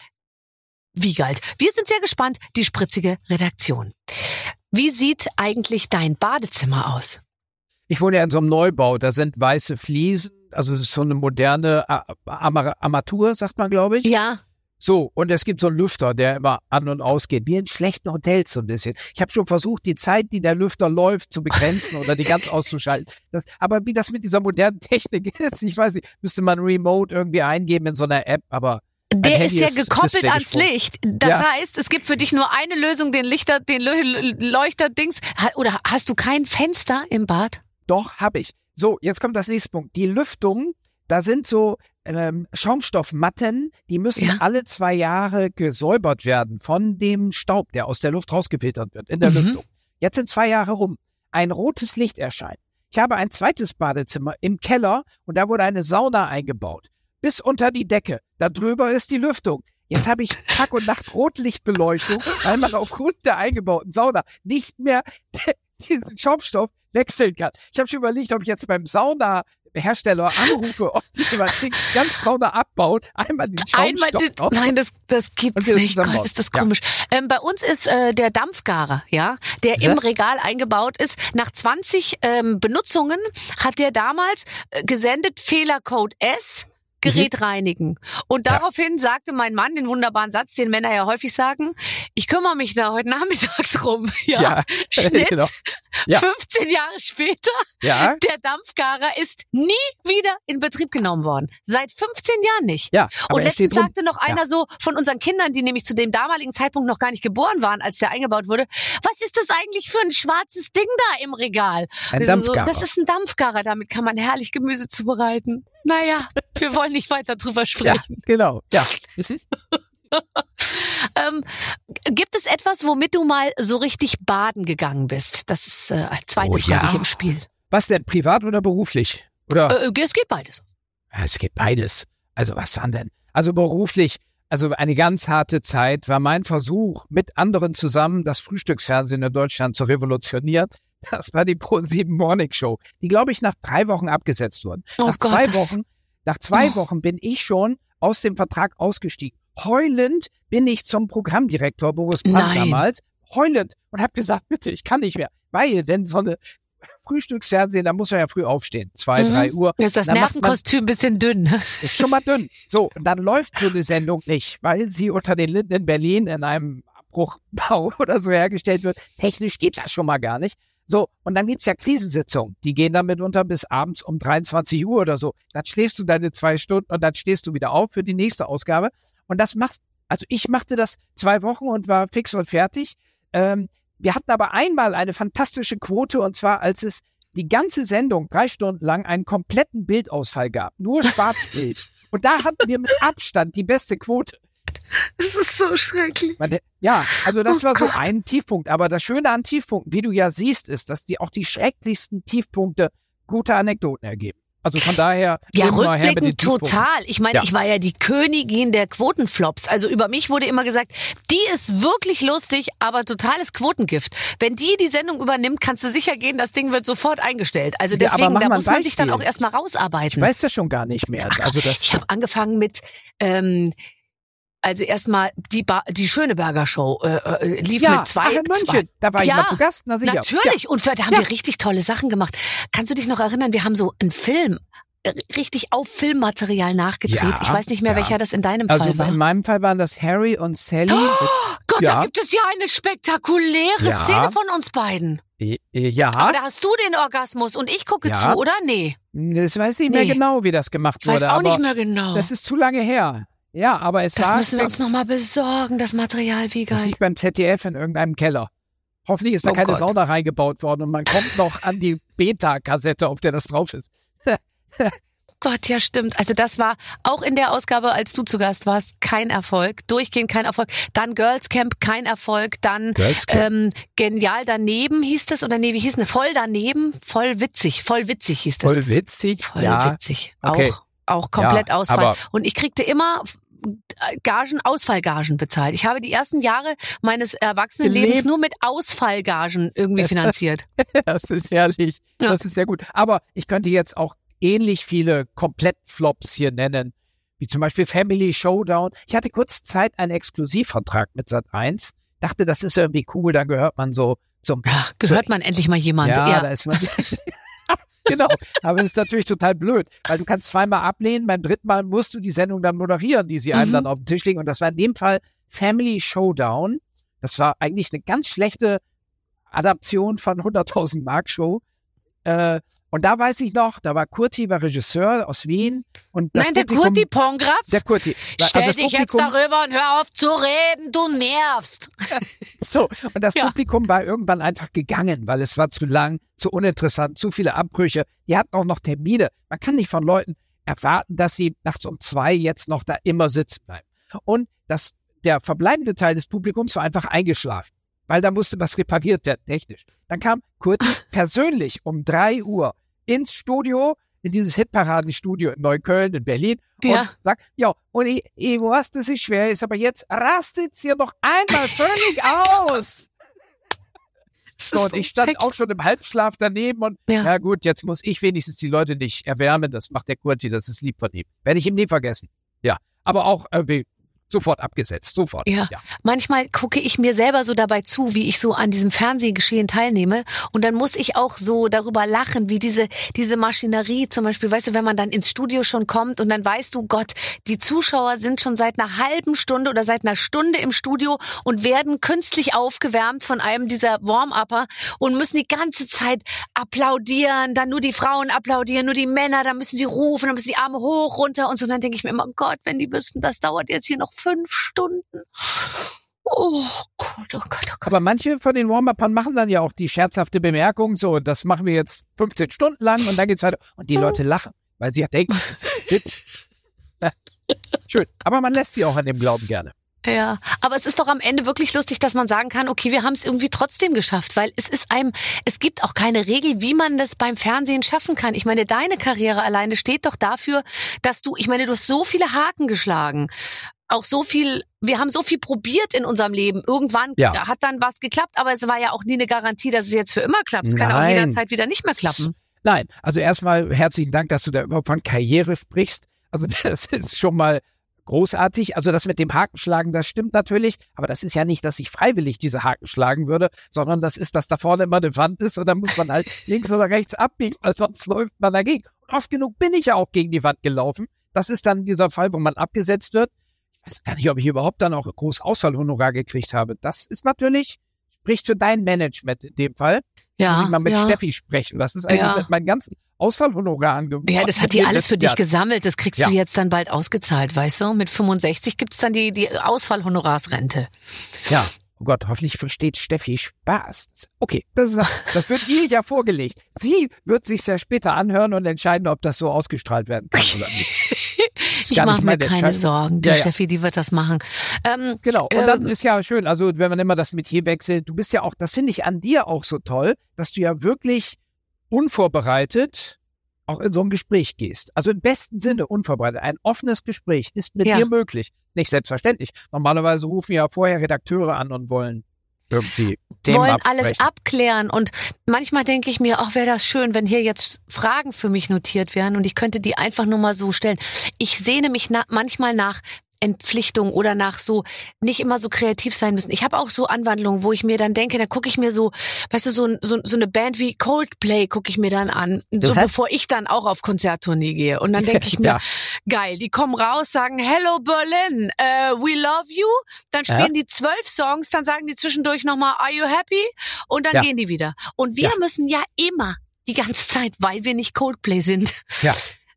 Wiegald. Wir sind sehr gespannt, die spritzige Redaktion. Wie sieht eigentlich dein Badezimmer aus? Ich wohne ja in so einem Neubau, da sind weiße Fliesen, also es ist so eine moderne Ama- Armatur, sagt man, glaube ich. Ja, So, und es gibt so einen Lüfter, der immer an und ausgeht, wie in schlechten Hotels so ein bisschen. Ich habe schon versucht, die Zeit, die der Lüfter läuft, zu begrenzen oder die ganz auszuschalten. Das, aber wie das mit dieser modernen Technik ist, ich weiß nicht, müsste man Remote irgendwie eingeben in so einer App, aber Der ist ja gekoppelt ans. Licht. Das Ja. heißt, es gibt für dich nur eine Lösung, den Lichter, den Leu- Leuchterdings. Oder hast du kein Fenster im Bad? Doch, habe ich. So, jetzt kommt das nächste Punkt. Die Lüftung, da sind so ähm, Schaumstoffmatten, die müssen Ja. alle zwei Jahre gesäubert werden von dem Staub, der aus der Luft rausgefiltert wird in der Mhm. Lüftung. Jetzt sind zwei Jahre rum. Ein rotes Licht erscheint. Ich habe ein zweites Badezimmer im Keller und da wurde eine Sauna eingebaut. Bis unter die Decke. Da drüber ist die Lüftung. Jetzt habe ich Tag und Nacht Rotlichtbeleuchtung, weil man aufgrund der eingebauten Sauna nicht mehr diesen Schaumstoff wechseln kann. Ich habe schon überlegt, ob ich jetzt beim Saunahersteller anrufe, ob die schickt, ganz Sauna abbaut, einmal den Einmal Schaumstoff den, drauf. nein, das, das gibt's nicht. Gott, ist das Ja. komisch. Ähm, bei uns ist äh, der Dampfgarer, ja, der Ja. im Regal eingebaut ist. Nach 20 ähm, Benutzungen hat der damals äh, gesendet Fehlercode S. Gerät reinigen. Und Mhm. Ja. daraufhin sagte mein Mann den wunderbaren Satz, den Männer ja häufig sagen, ich kümmere mich da heute Nachmittag drum. Ja, Ja, Schnitt, genau. Ja. 15 Jahre später, Ja, der Dampfgarer ist nie wieder in Betrieb genommen worden. Seit 15 Jahren nicht. ja. Und letztens sagte noch einer so von unseren Kindern, die nämlich zu dem damaligen Zeitpunkt noch gar nicht geboren waren, als der eingebaut wurde, was ist das eigentlich für ein schwarzes Ding da im Regal? Ein so, Dampfgarer. das ist ein Dampfgarer, damit kann man herrlich Gemüse zubereiten. Naja, wir wollen nicht weiter drüber ja, sprechen. genau. Ja. Es ist, Ähm, gibt es etwas, womit du mal so richtig baden gegangen bist? Das ist äh, zweite Oh, Frage ja. im Spiel. was denn, privat oder beruflich? Oder? Äh, es geht beides. Ja, Es gibt beides. Also was waren denn? Also beruflich, also eine ganz harte Zeit war mein Versuch, mit anderen zusammen das Frühstücksfernsehen in Deutschland zu revolutionieren. Das war die Pro7 Morning Show, die, glaube ich, nach drei Wochen abgesetzt wurden. Oh nach Gott, zwei Wochen, nach zwei Oh. Wochen bin ich schon aus dem Vertrag ausgestiegen. Heulend bin ich zum Programmdirektor Boris Brandt damals, heulend und habe gesagt, bitte, ich kann nicht mehr, weil wenn so eine Frühstücksfernsehen, da muss man ja früh aufstehen, zwei, Mhm. drei Uhr. Ist das Dann Nervenkostüm ein bisschen dünn? ne? Ist schon mal dünn. So, und dann läuft so eine Sendung nicht, weil sie unter den Linden in Berlin in einem Abbruchbau oder so hergestellt wird. Technisch geht das schon mal gar nicht. So, und dann gibt's ja Krisensitzungen. Die gehen dann mitunter bis abends um 23 Uhr oder so. Dann schläfst du deine zwei Stunden und dann stehst du wieder auf für die nächste Ausgabe. Und das macht, also ich machte das zwei Wochen und war fix und fertig. Ähm, wir hatten aber einmal eine fantastische Quote und zwar, als es die ganze Sendung drei Stunden lang einen kompletten Bildausfall gab. Nur Schwarzbild. und da hatten wir mit Abstand die beste Quote. Das ist so schrecklich. Ja, also das Oh war so Gott. ein Tiefpunkt. Aber das Schöne an Tiefpunkten, wie du ja siehst, ist, dass die auch die schrecklichsten Tiefpunkte gute Anekdoten ergeben. Also von daher Ja, rückblickend total. Ich meine, Ja. ich war ja die Königin der Quotenflops. Also über mich wurde immer gesagt, die ist wirklich lustig, aber totales Quotengift. Wenn die die Sendung übernimmt, kannst du sicher gehen, das Ding wird sofort eingestellt. Also Ja, deswegen, mach da muss man sich dann auch erstmal Ich rausarbeiten. weiß das schon gar nicht mehr. Ach, Also das, ich habe angefangen mit ähm, also erstmal die ba die Schöneberger Show äh, äh, lief ja, mit zwei, ach, in München, zwei da war ich Ja, mal zu Gast. Na sicher. Natürlich. Und für, da haben Ja. wir richtig tolle Sachen gemacht. Kannst du dich noch erinnern, wir haben so einen Film richtig auf Filmmaterial nachgedreht. Ja, ich weiß nicht mehr, ja. welcher das in deinem Also Fall war. in meinem Fall waren das Harry und Sally. Oh Gott, ja. da gibt es ja eine spektakuläre Ja. Szene von uns beiden. Äh, ja, Aber da hast du den Orgasmus und ich gucke Ja. zu, oder? Nee. das weiß ich nicht mehr Nee. genau, wie das gemacht Ich weiß wurde. auch nicht mehr genau. Das ist zu lange her. Ja, aber es Das war müssen wir uns nochmal besorgen, das Material, wie das geil. liegt beim ZDF in irgendeinem Keller. Hoffentlich ist da Oh keine Gott. Sauna reingebaut worden und man kommt noch an die Beta-Kassette, auf der das drauf ist. Gott, ja stimmt. Also das war auch in der Ausgabe, als du zu Gast warst, kein Erfolg. Durchgehend kein Erfolg. Dann Girls Camp, kein Erfolg. Dann ähm, Genial daneben hieß das oder nee, wie hieß es? Voll daneben, voll witzig, voll witzig hieß das. Voll witzig. Voll ja, witzig. okay. Auch, auch komplett Ja, Ausfall. Und ich kriegte immer Gagen, Ausfallgagen bezahlt. Ich habe die ersten Jahre meines Erwachsenenlebens Gelebt. nur mit Ausfallgagen irgendwie finanziert. das ist herrlich. Ja. Das ist sehr gut. Aber ich könnte jetzt auch ähnlich viele Komplettflops hier nennen, wie zum Beispiel Family Showdown. Ich hatte kurz Zeit einen Exklusivvertrag mit Sat1. Dachte, das ist irgendwie cool, da gehört man so zum Ja, gehört man endlich mal jemand. Ja, Ja, da ist man. genau. Aber es ist natürlich total blöd, weil du kannst zweimal ablehnen, beim dritten Mal musst du die Sendung dann moderieren, die sie einem Mhm. dann auf den Tisch legen. Und das war in dem Fall Family Showdown. Das war eigentlich eine ganz schlechte Adaption von 100.000 Mark Show. Äh, und da weiß ich noch, da war Kurti, war Regisseur aus Wien. Und Nein, der Publikum, Kurti Pongratz. Der Kurti. Stell also dich jetzt darüber und hör auf zu reden, du nervst. So, und das Ja. Publikum war irgendwann einfach gegangen, weil es war zu lang, zu uninteressant, zu viele Abbrüche. Die hatten auch noch Termine. Man kann nicht von Leuten erwarten, dass sie nachts um zwei jetzt noch da immer sitzen bleiben. Und das, der verbleibende Teil des Publikums war einfach eingeschlafen, weil da musste was repariert werden, technisch. Dann kam Kurti persönlich um drei Uhr ins Studio, in dieses Hitparadenstudio in Neukölln, in Berlin, Ja. und sagt, ja, und ich, ich weiß, dass es schwer ist, aber jetzt rastet's hier noch einmal völlig aus. So, und ich stand auch schon im Halbschlaf daneben und Ja. ja. gut, jetzt muss ich wenigstens die Leute nicht erwärmen. Das macht der Kurti, das ist lieb von ihm. Werde ich ihm nie vergessen. Ja. Aber auch irgendwie sofort abgesetzt, sofort. Ja. Manchmal gucke ich mir selber so dabei zu, wie ich so an diesem Fernsehgeschehen teilnehme. Und dann muss ich auch so darüber lachen, wie diese, diese Maschinerie zum Beispiel, weißt du, wenn man dann ins Studio schon kommt und dann weißt du, Gott, die Zuschauer sind schon seit einer halben Stunde oder seit einer Stunde im Studio und werden künstlich aufgewärmt von einem dieser Warm-Upper und müssen die ganze Zeit applaudieren, dann nur die Frauen applaudieren, nur die Männer, dann müssen sie rufen, dann müssen die Arme hoch, runter und so. Und dann denke ich mir immer, Gott, wenn die wüssten, das dauert jetzt hier noch fünf Stunden. Oh Gott, oh Gott, oh Gott. Aber manche von den Warm-Upern machen dann ja auch die scherzhafte Bemerkung, so, das machen wir jetzt 15 Stunden lang und dann geht's weiter. Und die Leute lachen, weil sie ja denken, das ist Witz. Schön. Aber man lässt sie auch an dem Glauben gerne. Ja, aber es ist doch am Ende wirklich lustig, dass man sagen kann, okay, wir haben es irgendwie trotzdem geschafft, weil es ist einem, es gibt auch keine Regel, wie man das beim Fernsehen schaffen kann. Ich meine, deine Karriere alleine steht doch dafür, dass du, ich meine, du hast so viele Haken geschlagen. Auch so viel, wir haben so viel probiert in unserem Leben. Irgendwann Ja. hat dann was geklappt, aber es war ja auch nie eine Garantie, dass es jetzt für immer klappt. Es kann auch Nein. jederzeit wieder nicht mehr klappen. Nein, also erstmal herzlichen Dank, dass du da überhaupt von Karriere sprichst. Also das ist schon mal großartig. Also das mit dem Haken schlagen, das stimmt natürlich, aber das ist ja nicht, dass ich freiwillig diese Haken schlagen würde, sondern das ist, dass da vorne immer eine Wand ist und dann muss man halt links oder rechts abbiegen, weil sonst läuft man dagegen. Und oft genug bin ich ja auch gegen die Wand gelaufen. Das ist dann dieser Fall, wo man abgesetzt wird. Ich weiß gar nicht, ob ich überhaupt dann auch groß Ausfallhonorar gekriegt habe. Das ist natürlich, spricht für dein Management in dem Fall. Ja, Muss ich mal mit ja. Steffi sprechen. Was ist eigentlich Ja. mit meinem ganzen Ausfallhonorar angeboten? Ja, das hat die alles für dich gesammelt. Das kriegst Ja. du jetzt dann bald ausgezahlt, weißt du? Mit 65 gibt's dann die, die Ausfallhonorarsrente. Ja. Oh Gott, hoffentlich versteht Steffi Spaß. Okay, das, das wird ihr ja vorgelegt. Sie wird sich ja später anhören und entscheiden, ob das so ausgestrahlt werden kann oder nicht. Ich mache mir keine. Sorgen. Die Ja, ja. Steffi, die wird das machen. Ähm, Genau. Und Ähm, dann ist ja schön, also wenn man immer das Metier wechselt, du bist ja auch, das finde ich an dir auch so toll, dass du ja wirklich unvorbereitet auch in so ein Gespräch gehst. Also im besten Sinne unvorbereitet. Ein offenes Gespräch ist mit Ja. dir möglich. Nicht selbstverständlich. Normalerweise rufen ja vorher Redakteure an und wollen irgendwie Themen wollen absprechen. alles abklären. Und manchmal denke ich mir, ach, wäre das schön, wenn hier jetzt Fragen für mich notiert wären und ich könnte die einfach nur mal so stellen. Ich sehne mich na manchmal nach Entpflichtung oder nach so nicht immer so kreativ sein müssen. Ich habe auch so Anwandlungen, wo ich mir dann denke, da gucke ich mir so, weißt du, so, so, so eine Band wie Coldplay gucke ich mir dann an, so hast- bevor ich dann auch auf Konzerttournee gehe. Und dann denke ich mir, Ja. geil, die kommen raus, sagen Hello Berlin, äh, we love you, dann Ja. spielen die zwölf Songs, dann sagen die zwischendurch nochmal Are you happy? Und dann Ja. gehen die wieder. Und wir Ja. müssen ja immer die ganze Zeit, weil wir nicht Coldplay sind, Ja.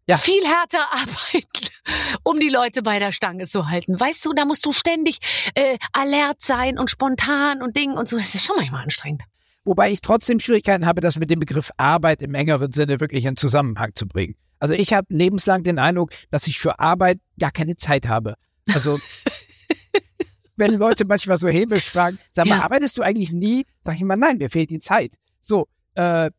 Ja. viel härter arbeiten, um die Leute bei der Stange zu halten. Weißt du, da musst du ständig äh, alert sein und spontan und Ding und so. Das ist schon manchmal anstrengend. Wobei ich trotzdem Schwierigkeiten habe, das mit dem Begriff Arbeit im engeren Sinne wirklich in Zusammenhang zu bringen. Also ich habe lebenslang den Eindruck, dass ich für Arbeit gar keine Zeit habe. Also wenn Leute manchmal so hämisch fragen, sag mal, Ja. arbeitest du eigentlich nie? Sag ich immer, nein, mir fehlt die Zeit. So, äh,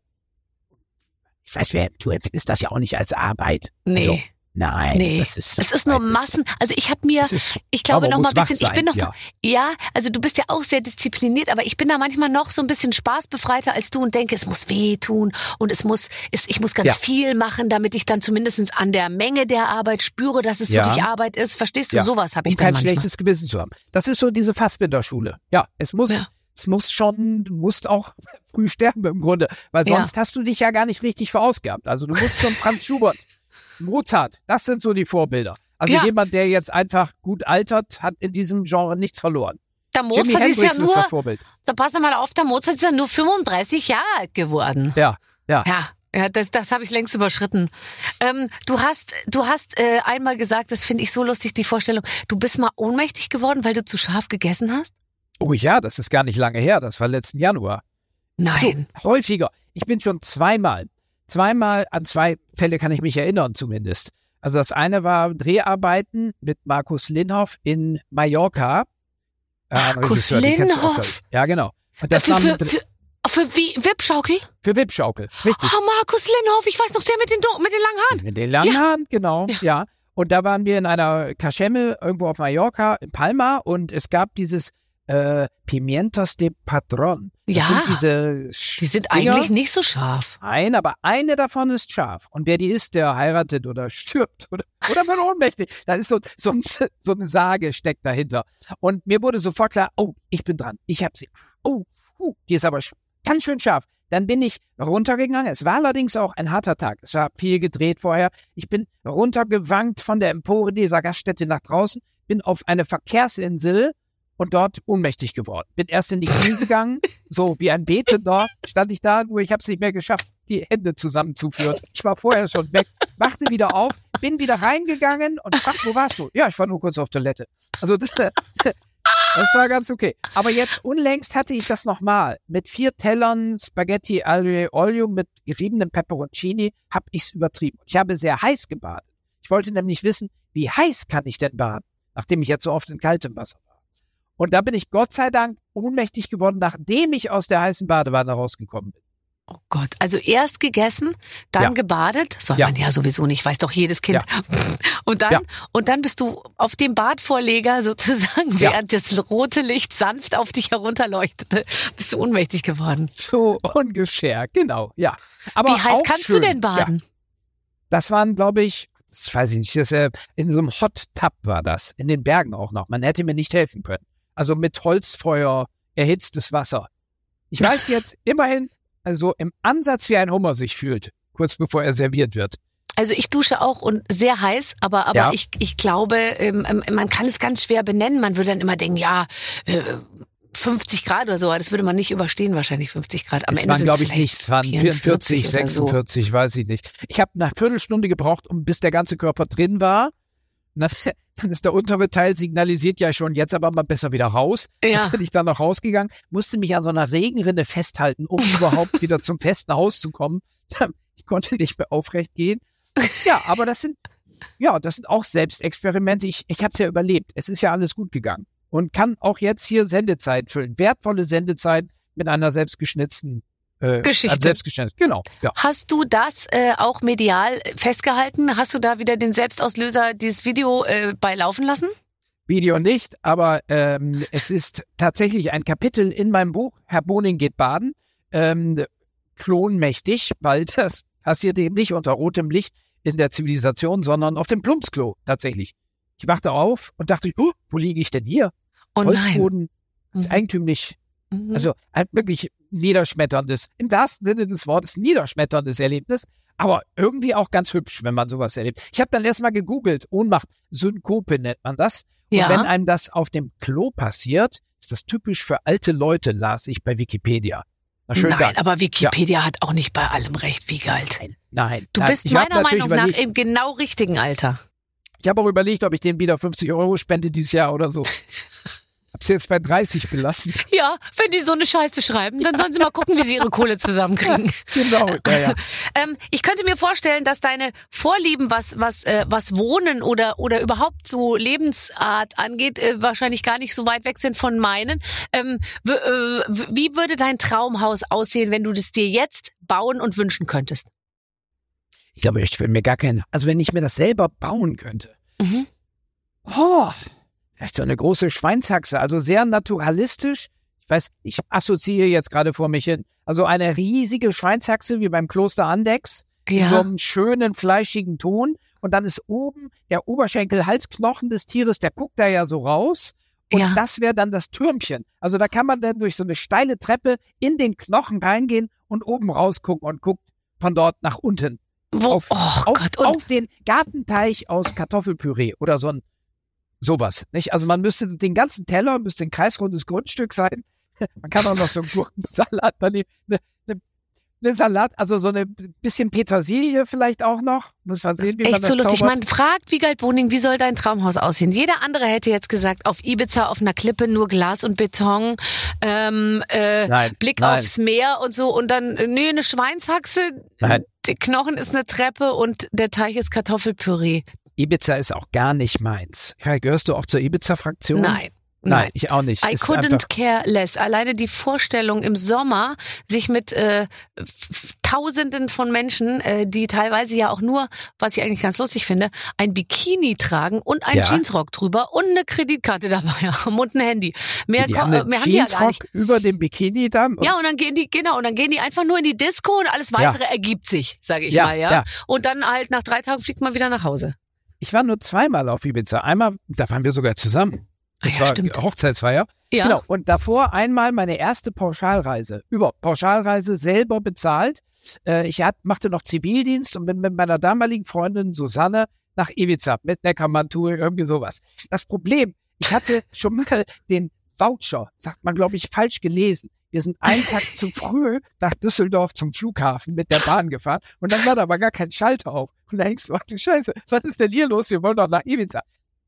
ich weiß, wer, du empfindest das ja auch nicht als Arbeit. Nee. So, nein, Nee. das ist, Es ist nur Massen. Also ich habe mir, ist, ich glaube noch mal ein bisschen, ich bin noch, ja. ja. also du bist ja auch sehr diszipliniert, aber ich bin da manchmal noch so ein bisschen spaßbefreiter als du und denke, es muss wehtun und es muss, es, ich muss ganz Ja. viel machen, damit ich dann zumindest an der Menge der Arbeit spüre, dass es Ja. wirklich Arbeit ist. Verstehst du? Sowas habe um ich dann kein manchmal. schlechtes Gewissen zu haben. Das ist so diese Fassbinder-Schule. Ja, es muss. Es muss schon, du musst auch früh sterben im Grunde, weil Ja. sonst hast du dich ja gar nicht richtig verausgabt. Also du musst schon Franz Schubert, Mozart, das sind so die Vorbilder. Also Ja. jemand, der jetzt einfach gut altert, hat in diesem Genre nichts verloren. Der Jimi Mozart ist Hendrix ja ist nur, das Vorbild. da pass mal auf, der Mozart ist ja nur 35 Jahre alt geworden. Ja, ja. Ja, ja, das, das habe ich längst überschritten. Ähm, du hast, du hast äh, einmal gesagt, das finde ich so lustig, die Vorstellung, du bist mal ohnmächtig geworden, weil du zu scharf gegessen hast? Oh ja, das ist gar nicht lange her, das war letzten Januar. Nein. So, häufiger. Ich bin schon zweimal, zweimal an zwei Fälle kann ich mich erinnern zumindest. Also das eine war Dreharbeiten mit Markus Linhoff in Mallorca. Äh, Markus auch, Linhoff? Ja, genau. Und das für, war für, mit, für, für wie, Wipschaukel? für Wipschaukel, richtig. Oh, Markus Linhoff, ich weiß noch, der mit den, mit den langen Haaren. Mit den langen Ja. Haaren, genau, Ja. ja. Und da waren wir in einer Kaschemme irgendwo auf Mallorca, in Palma, und es gab dieses äh, Pimientos de Patron. Das Ja. sind diese Die sind Dinger. eigentlich nicht so scharf. Nein, aber eine davon ist scharf. Und wer die ist, der heiratet oder stirbt oder, oder wird ohnmächtig. Da ist so, so, so eine Sage steckt dahinter. Und mir wurde sofort klar, oh, ich bin dran. Ich habe sie. Oh, puh, die ist aber ganz schön scharf. Dann bin ich runtergegangen. Es war allerdings auch ein harter Tag. Es war viel gedreht vorher. Ich bin runtergewankt von der Empore dieser Gaststätte nach draußen, bin auf eine Verkehrsinsel und dort ohnmächtig geworden. Bin erst in die Knie gegangen, so wie ein Betender stand ich da, nur ich habe es nicht mehr geschafft, die Hände zusammenzuführen. Ich war vorher schon weg, wachte wieder auf, bin wieder reingegangen und fragte, wo warst du? Ja, ich war nur kurz auf Toilette. Also das, das war ganz okay. Aber jetzt unlängst hatte ich das nochmal. Mit vier Tellern Spaghetti aglio olio mit geriebenem Peperoncini habe ich es übertrieben. Ich habe sehr heiß gebadet. Ich wollte nämlich wissen, wie heiß kann ich denn baden, nachdem ich jetzt so oft in kaltem Wasser war. Und da bin ich Gott sei Dank ohnmächtig geworden, nachdem ich aus der heißen Badewanne rausgekommen bin. Oh Gott, also erst gegessen, dann Ja. gebadet, soll Ja. man ja sowieso nicht, weiß doch jedes Kind. Und dann, Ja. und dann bist du auf dem Badvorleger sozusagen, Ja. während das rote Licht sanft auf dich herunterleuchtete, bist du ohnmächtig geworden. So ungefähr, genau, ja. Aber Wie heiß kannst schön. du denn baden? Ja, das waren, glaube ich, das weiß ich nicht, das, äh, in so einem Hot Tub war das, in den Bergen auch noch. Man hätte mir nicht helfen können. Also mit Holzfeuer, erhitztes Wasser. Ich weiß jetzt immerhin, also im Ansatz, wie ein Hummer sich fühlt, kurz bevor er serviert wird. Also ich dusche auch und sehr heiß, aber, aber Ja. ich, ich glaube, ähm, ähm, man kann es ganz schwer benennen. Man würde dann immer denken, ja, äh, 50 Grad oder so, das würde man nicht überstehen, wahrscheinlich 50 Grad. Am es Ende waren, glaube ich, nicht. Es waren 44, oder so. 46, weiß ich nicht. Ich habe eine Viertelstunde gebraucht, um bis der ganze Körper drin war. Dann dann ist der untere Teil signalisiert ja schon, jetzt aber mal besser wieder raus. Ja. Jetzt bin ich dann noch rausgegangen, musste mich an so einer Regenrinne festhalten, um überhaupt wieder zum festen Haus zu kommen. Ich konnte nicht mehr aufrecht gehen. Ja, aber das sind, ja, das sind auch Selbstexperimente. Ich, ich habe es ja überlebt. Es ist ja alles gut gegangen. Und kann auch jetzt hier Sendezeit füllen. Wertvolle Sendezeit mit einer selbstgeschnitzten äh, Geschichte. äh, Selbstgeschnitzt. Genau, ja. Hast du das äh, auch medial festgehalten? Hast du da wieder den Selbstauslöser, dieses Video äh, beilaufen lassen? Video nicht, aber ähm, es ist tatsächlich ein Kapitel in meinem Buch, Herr Boning geht baden, ähm, klonmächtig, weil das passiert eben nicht unter rotem Licht in der Zivilisation, sondern auf dem Plumpsklo tatsächlich. Ich wachte auf und dachte, oh, wo liege ich denn hier? Oh nein. Holzboden, ist Mhm. eigentümlich. Mhm. Also halt wirklich niederschmetterndes, im wahrsten Sinne des Wortes, niederschmetterndes Erlebnis, aber irgendwie auch ganz hübsch, wenn man sowas erlebt. Ich habe dann erstmal gegoogelt, Ohnmacht, Synkope nennt man das. Und Ja. wenn einem das auf dem Klo passiert, ist das typisch für alte Leute, las ich bei Wikipedia. Na schön Nein, Dank. aber Wikipedia hat auch nicht bei allem recht, wie galt. Nein, nein. Du nein. bist ich meiner Meinung nach überlegt, im genau richtigen Alter. Ich habe auch überlegt, ob ich denen wieder 50 Euro spende dieses Jahr oder so. Hab's jetzt bei 30 belassen. Ja, wenn die so eine Scheiße schreiben, dann sollen sie mal gucken, wie sie ihre Kohle zusammenkriegen. Genau, ja, ja. Ähm, ich könnte mir vorstellen, dass deine Vorlieben, was was äh, was Wohnen oder oder überhaupt so Lebensart angeht, äh, wahrscheinlich gar nicht so weit weg sind von meinen. Ähm, äh, wie würde dein Traumhaus aussehen, wenn du das dir jetzt bauen und wünschen könntest? Ich glaube, ich will mir gar keinen, also wenn ich mir das selber bauen könnte. Mhm. Oh, vielleicht so eine große Schweinshaxe, also sehr naturalistisch. Ich weiß, ich assoziiere jetzt gerade vor mich hin. Also eine riesige Schweinshaxe wie beim Kloster Andex, in so Ja. einem schönen, fleischigen Ton. Und dann ist oben der Oberschenkel-Halsknochen des Tieres, der guckt da ja so raus. Und Ja. das wäre dann das Türmchen. Also da kann man dann durch so eine steile Treppe in den Knochen reingehen und oben rausgucken und guckt von dort nach unten. Wo, auf, oh auf, Gott, und auf den Gartenteich aus Kartoffelpüree oder so ein sowas. Nicht? Also man müsste den ganzen Teller, müsste ein kreisrundes Grundstück sein. Man kann auch noch so einen Gurkensalat daneben, eine, eine, eine Salat, also so eine bisschen Petersilie vielleicht auch noch. Muss man sehen, wie man echt das so lustig. zaubert. Man fragt Wiegald Boning, wie soll dein Traumhaus aussehen? Jeder andere hätte jetzt gesagt, auf Ibiza auf einer Klippe nur Glas und Beton, ähm, äh, Nein, Blick nein, aufs Meer und so und dann, äh, nö, eine Schweinshaxe, nein. Knochen ist eine Treppe und der Teich ist Kartoffelpüree. Ibiza ist auch gar nicht meins. Ja, gehörst du auch zur Ibiza-Fraktion? Nein. Nein, ich auch nicht. I Ist couldn't care less. Alleine die Vorstellung im Sommer, sich mit äh, Tausenden von Menschen, äh, die teilweise ja auch nur, was ich eigentlich ganz lustig finde, ein Bikini tragen und einen Ja. Jeansrock drüber und eine Kreditkarte dabei haben und ein Handy. Mehr, die haben äh, einen mehr haben die ja gar Jeansrock nicht. über dem Bikini dann. und- Ja, und dann gehen die, genau, und dann gehen die einfach nur in die Disco und alles weitere ergibt sich, sage ich ja, mal, ja? ja. Und dann halt nach drei Tagen fliegt man wieder nach Hause. Ich war nur zweimal auf Ibiza. Einmal, da waren wir sogar zusammen. Das Ah ja, war stimmt. Hochzeitsfeier. Ja. Genau. Und davor einmal meine erste Pauschalreise. Über Pauschalreise selber bezahlt. Äh, ich hat, machte noch Zivildienst und bin mit meiner damaligen Freundin Susanne nach Ibiza mit Neckermann-Tour, irgendwie sowas. Das Problem, ich hatte schon mal den Voucher, sagt man, glaube ich, falsch gelesen. Wir sind einen Tag zu früh nach Düsseldorf zum Flughafen mit der Bahn gefahren und dann war da aber gar kein Schalter auf. Und da denkst du, ach du Scheiße, was ist denn hier los? Wir wollen doch nach Ibiza.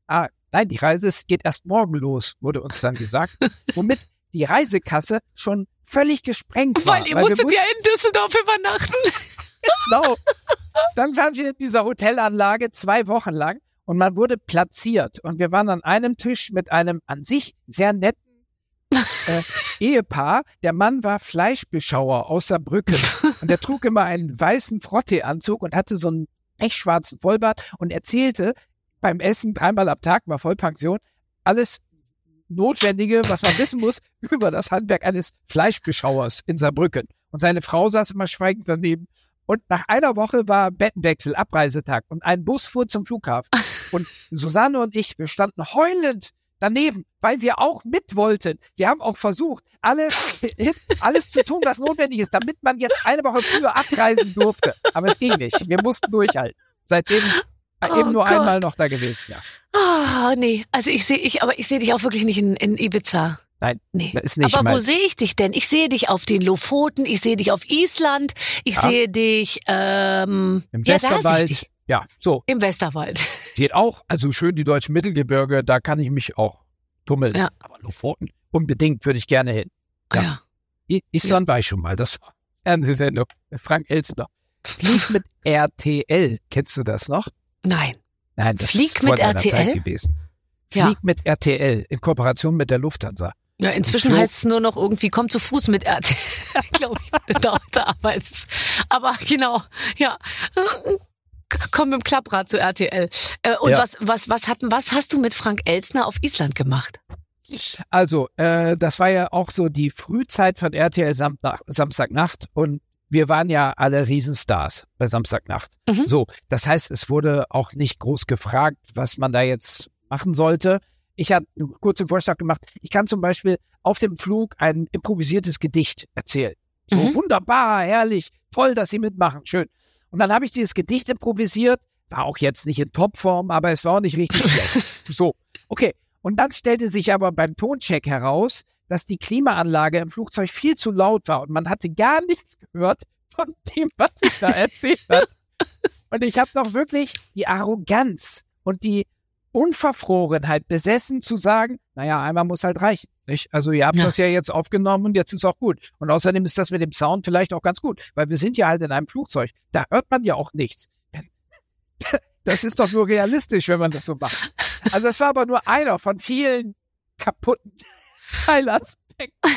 Ah, nein, die Reise geht erst morgen los, wurde uns dann gesagt. Womit die Reisekasse schon völlig gesprengt war. Weil ihr wir musstet ja in Düsseldorf übernachten. Genau. Dann waren wir in dieser Hotelanlage zwei Wochen lang und man wurde platziert. Und wir waren an einem Tisch mit einem an sich sehr netten äh, Ehepaar. Der Mann war Fleischbeschauer aus Saarbrücken und der trug immer einen weißen Frotteeanzug und hatte so einen echt schwarzen Vollbart und erzählte beim Essen dreimal am Tag, war Vollpension, alles Notwendige, was man wissen muss über das Handwerk eines Fleischbeschauers in Saarbrücken. Und seine Frau saß immer schweigend daneben. Und nach einer Woche war Bettenwechsel, Abreisetag und ein Bus fuhr zum Flughafen. Und Susanne und ich, wir standen heulend daneben, weil wir auch mit wollten. Wir haben auch versucht, alles, alles zu tun, was notwendig ist, damit man jetzt eine Woche früher abreisen durfte. Aber es ging nicht. Wir mussten durchhalten. Seitdem Oh eben nur Gott. einmal noch da gewesen. Ja. Oh, nee. Also ich sehe ich, aber ich sehe dich auch wirklich nicht in, in Ibiza. Nein, Nee. ist nicht aber wo sehe ich dich denn? Ich sehe dich auf den Lofoten, ich sehe dich auf Island, ich Ja. sehe dich ähm, Im ja, Westerwald. Ja, so. Im Westerwald. Geht auch. Also schön die deutschen Mittelgebirge, da kann ich mich auch tummeln. Ja. Aber Lofoten, unbedingt würde ich gerne hin. Ja. Ja. I Island war ich schon mal. Das war eine Sendung. Frank Elstner. Flieg mit RTL. Kennst du das noch? Nein. Nein, das Flieg ist vor mit RTL? Zeit gewesen. Ja. Flieg mit RTL in Kooperation mit der Lufthansa. Ja, inzwischen heißt es nur noch irgendwie, komm zu Fuß mit RTL, glaube ich, wenn du da heute arbeitest. Aber genau, ja. Komm mit dem Klapprad zu RTL. Äh, und Ja. was, was, was, hat, was hast du mit Frank Elstner auf Island gemacht? Also, äh, das war ja auch so die Frühzeit von RTL Sam Samstagnacht und wir waren ja alle Riesenstars bei Samstagnacht. Mhm. So, das heißt, es wurde auch nicht groß gefragt, was man da jetzt machen sollte. Ich habe einen kurzen Vorschlag gemacht. Ich kann zum Beispiel auf dem Flug ein improvisiertes Gedicht erzählen. So Mhm. wunderbar, herrlich, toll, dass Sie mitmachen, schön. Und dann habe ich dieses Gedicht improvisiert, war auch jetzt nicht in Topform, aber es war auch nicht richtig schlecht. So, okay. Und dann stellte sich aber beim Toncheck heraus, dass die Klimaanlage im Flugzeug viel zu laut war und man hatte gar nichts gehört von dem, was ich da erzählt habe. Und ich habe doch wirklich die Arroganz und die Unverfrorenheit besessen zu sagen, naja, einmal muss halt reichen. Nicht? Also ihr habt Ja. das ja jetzt aufgenommen und jetzt ist auch gut. Und außerdem ist das mit dem Sound vielleicht auch ganz gut, weil wir sind ja halt in einem Flugzeug. Da hört man ja auch nichts. Das ist doch nur realistisch, wenn man das so macht. Also das war aber nur einer von vielen kaputten Teilaspekten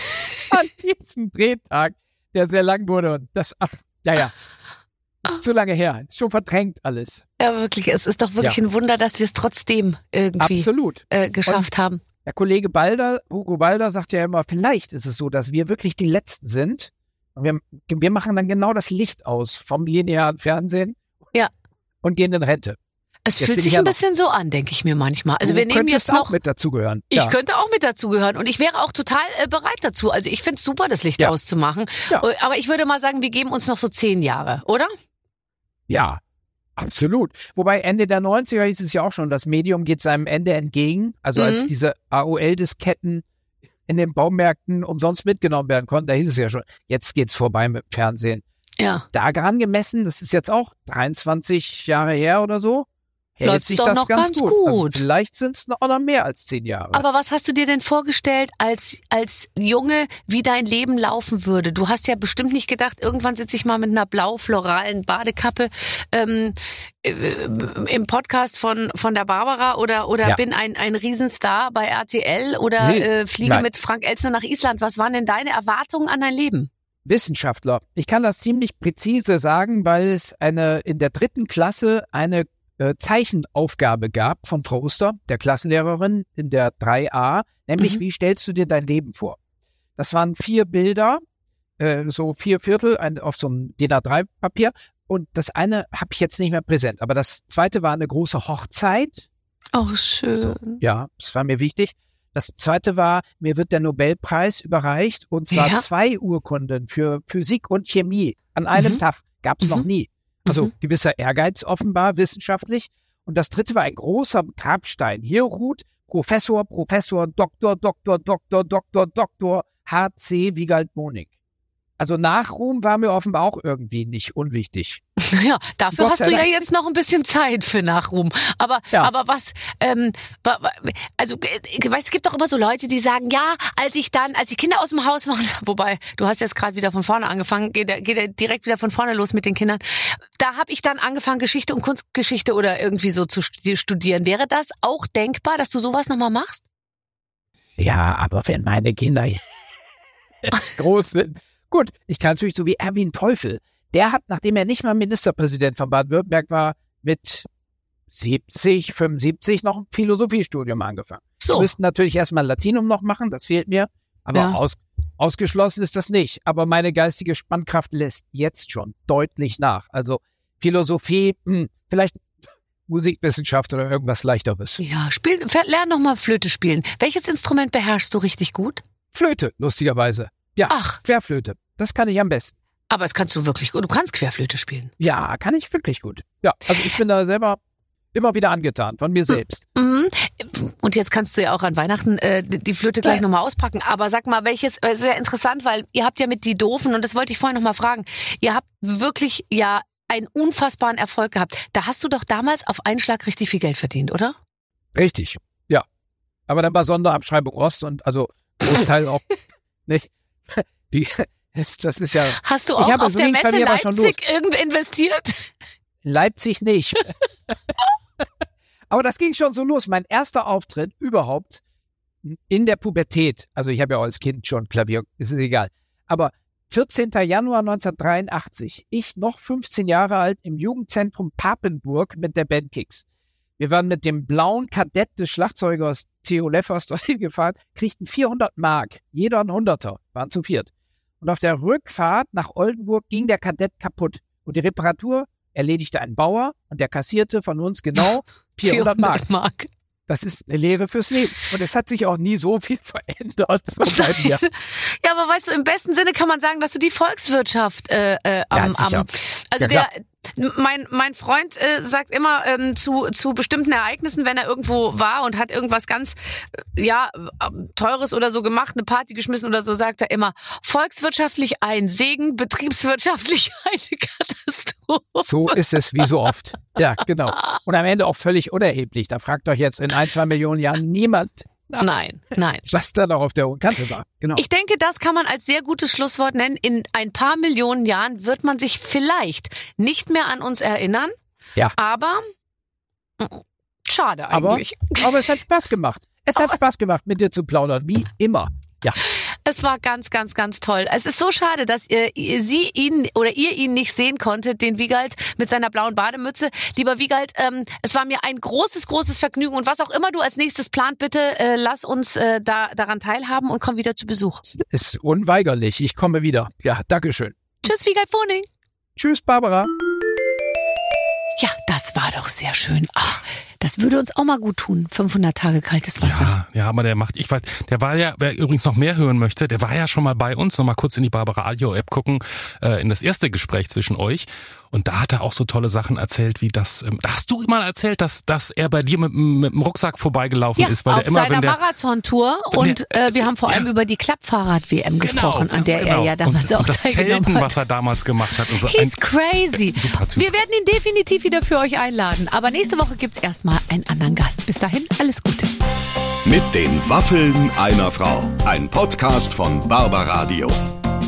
an diesem Drehtag, der sehr lang wurde. Und das, ach, ja, ja. Ist zu lange her. Ist schon verdrängt alles. Ja, wirklich. Es ist doch wirklich ein Wunder, dass wir es trotzdem irgendwie Absolut. äh, geschafft haben. Der Kollege Balder, Hugo Balder, sagt ja immer, vielleicht ist es so, dass wir wirklich die Letzten sind. Und wir, wir machen dann genau das Licht aus vom linearen Fernsehen. Ja. Und gehen in Rente. Es Jetzt fühlt ich sich ein bisschen so an, denke ich mir manchmal. Also du wir nehmen jetzt noch. auch mit dazugehören. Ich ja. könnte auch mit dazugehören und ich wäre auch total äh, bereit dazu. Also ich finde es super, das Licht Ja. auszumachen. Ja. Äh, Aber ich würde mal sagen, wir geben uns noch so zehn Jahre, oder? Ja, absolut. Wobei Ende der 90er hieß es ja auch schon, das Medium geht seinem Ende entgegen. Also als Mhm. diese AOL-Disketten in den Baumärkten umsonst mitgenommen werden konnten, da hieß es ja schon, jetzt geht's vorbei mit dem Fernsehen. Ja. Daran gemessen, das ist jetzt auch 23 Jahre her oder so, hält Läuft's sich doch das noch ganz, ganz gut. Also gut. vielleicht sind es auch noch mehr als zehn Jahre. Aber was hast du dir denn vorgestellt als, als Junge, wie dein Leben laufen würde? Du hast ja bestimmt nicht gedacht, irgendwann sitze ich mal mit einer blau-floralen Badekappe ähm, äh, im Podcast von, von der Barbara oder, oder Ja. bin ein, ein Riesenstar bei RTL oder Nee, äh, fliege nein. mit Frank Elzner nach Island. Was waren denn deine Erwartungen an dein Leben? Wissenschaftler. Ich kann das ziemlich präzise sagen, weil es eine in der dritten Klasse eine äh, Zeichenaufgabe gab von Frau Oster, der Klassenlehrerin in der 3a, nämlich Mhm. wie stellst du dir dein Leben vor? Das waren vier Bilder, äh, so vier Viertel ein, auf so einem DIN A3-Papier und das eine habe ich jetzt nicht mehr präsent, aber das zweite war eine große Hochzeit. Oh, schön. So, ja, das war mir wichtig. Das zweite war, mir wird der Nobelpreis überreicht und zwar Ja. zwei Urkunden für Physik und Chemie an einem Mhm. Tag. Gab es noch Mhm. nie. Also Mhm. gewisser Ehrgeiz offenbar wissenschaftlich. Und das dritte war ein großer Grabstein. Hier ruht Professor, Professor, Doktor, Doktor, Doktor, Doktor, Doktor H.C. Wiegald Monig. Also Nachruhm war mir offenbar auch irgendwie nicht unwichtig. Ja, dafür hast du ja jetzt noch ein bisschen Zeit für Nachruhm. Aber, Ja. aber was, ähm, also, weißt, es gibt doch immer so Leute, die sagen, ja, als ich dann, als die Kinder aus dem Haus waren, wobei, du hast jetzt gerade wieder von vorne angefangen, geht, er- geht direkt wieder von vorne los mit den Kindern. Da habe ich dann angefangen, Geschichte und Kunstgeschichte oder irgendwie so zu stu- studieren. Wäre das auch denkbar, dass du sowas nochmal machst? Ja, aber wenn meine Kinder groß sind. Gut, ich kann natürlich so wie Erwin Teufel. Der hat, nachdem er nicht mal Ministerpräsident von Baden-Württemberg war, mit 70, 75 noch ein Philosophiestudium angefangen. Wir So. müssten natürlich erstmal Latinum noch machen, das fehlt mir. Aber Ja. aus, ausgeschlossen ist das nicht. Aber meine geistige Spannkraft lässt jetzt schon deutlich nach. Also Philosophie, hm, vielleicht Musikwissenschaft oder irgendwas leichteres. Ja, spiel, lern noch mal Flöte spielen. Welches Instrument beherrschst du richtig gut? Flöte, lustigerweise. Ja, Ach, Querflöte. Das kann ich am besten. aber es kannst du wirklich gut. Du kannst Querflöte spielen. Ja, kann ich wirklich gut. Ja, also ich bin da selber immer wieder angetan von mir selbst. Mhm. Und jetzt kannst du ja auch an Weihnachten äh, die Flöte gleich Ja. nochmal auspacken. Aber sag mal, welches, äh, sehr interessant, weil ihr habt ja mit die Doofen, und das wollte ich vorhin nochmal fragen, ihr habt wirklich ja einen unfassbaren Erfolg gehabt. Da hast du doch damals auf einen Schlag richtig viel Geld verdient, oder? Richtig, ja. Aber dann war Sonderabschreibung Ost und also Großteil auch nicht. Die, das, das ist ja Hast du Ich auch habe auf so der Messe Leipzig irgendwie investiert? in Leipzig nicht. Aber das ging schon so los. Mein erster Auftritt überhaupt in der Pubertät. Also ich habe ja auch als Kind schon Klavier, ist es egal. Aber 14. Januar 1983, ich noch 15 Jahre alt im Jugendzentrum Papenburg mit der Band Kicks. Wir waren mit dem blauen Kadett des Schlagzeugers Theo Leffers dorthin gefahren, kriegten 400 Mark, jeder ein Hunderter, waren zu viert. Und auf der Rückfahrt nach Oldenburg ging der Kadett kaputt. Und die Reparatur erledigte ein Bauer und der kassierte von uns genau 400 Mark. Mark. Das ist eine Lehre fürs Leben. Und es hat sich auch nie so viel verändert. So bei mir. Ja, aber weißt du, im besten Sinne kann man sagen, dass du die Volkswirtschaft äh, äh, am, sicher. am also Ja, der mein mein Freund äh, sagt immer ähm, zu zu bestimmten Ereignissen, wenn er irgendwo war und hat irgendwas ganz äh, ja äh, teures oder so gemacht, eine Party geschmissen oder so, sagt er immer volkswirtschaftlich ein Segen, betriebswirtschaftlich eine Katastrophe. So ist es wie so oft. Ja, genau. Und am Ende auch völlig unerheblich. Da fragt euch jetzt in ein, zwei Millionen Jahren niemand, nach, Nein, nein. was da noch auf der Kante war. Genau. Ich denke, das kann man als sehr gutes Schlusswort nennen. In ein paar Millionen Jahren wird man sich vielleicht nicht mehr an uns erinnern. Ja. Aber schade Aber- eigentlich. Aber es hat Spaß gemacht. Es hat Spaß gemacht, mit dir zu plaudern, wie immer. Ja, Es war ganz, ganz, ganz toll. Es ist so schade, dass ihr, ihr- sie ihn oder ihr ihn nicht sehen konntet, den Wiegald mit seiner blauen Bademütze. Lieber Wiegald, ähm, es war mir ein großes, großes Vergnügen und was auch immer du als nächstes plant, bitte äh, lass uns äh, da, daran teilhaben und komm wieder zu Besuch. ist unweigerlich. Ich komme wieder. Ja, Dankeschön. Tschüss, Wiegald Boning. Tschüss, Barbara. Ja, das war doch sehr schön. Ach, das würde uns auch mal gut tun. 500 Tage kaltes Wasser. Ja, ja, aber der macht, ich weiß, der war ja, wer übrigens noch mehr hören möchte, der war ja schon mal bei uns, noch mal kurz in die Barbara Radio App gucken, äh, in das erste Gespräch zwischen euch. Und da hat er auch so tolle Sachen erzählt, wie das, ähm, da hast du mal erzählt, dass, dass er bei dir mit, mit dem Rucksack vorbeigelaufen Ja, ist, weil auf der immer, seiner Marathontour und der- äh, wir haben vor allem über die Klappfahrrad-WM gesprochen, an der er ja damals und, auch und das Zelten, hat. was er damals gemacht hat und so. Ein, He's crazy. Super Typ. Wir werden ihn definitiv wieder für euch einladen. Aber nächste Woche gibt's erstmal einen anderen Gast. Bis dahin, alles Gute. Mit den Waffeln einer Frau. Ein Podcast von Barbaradio.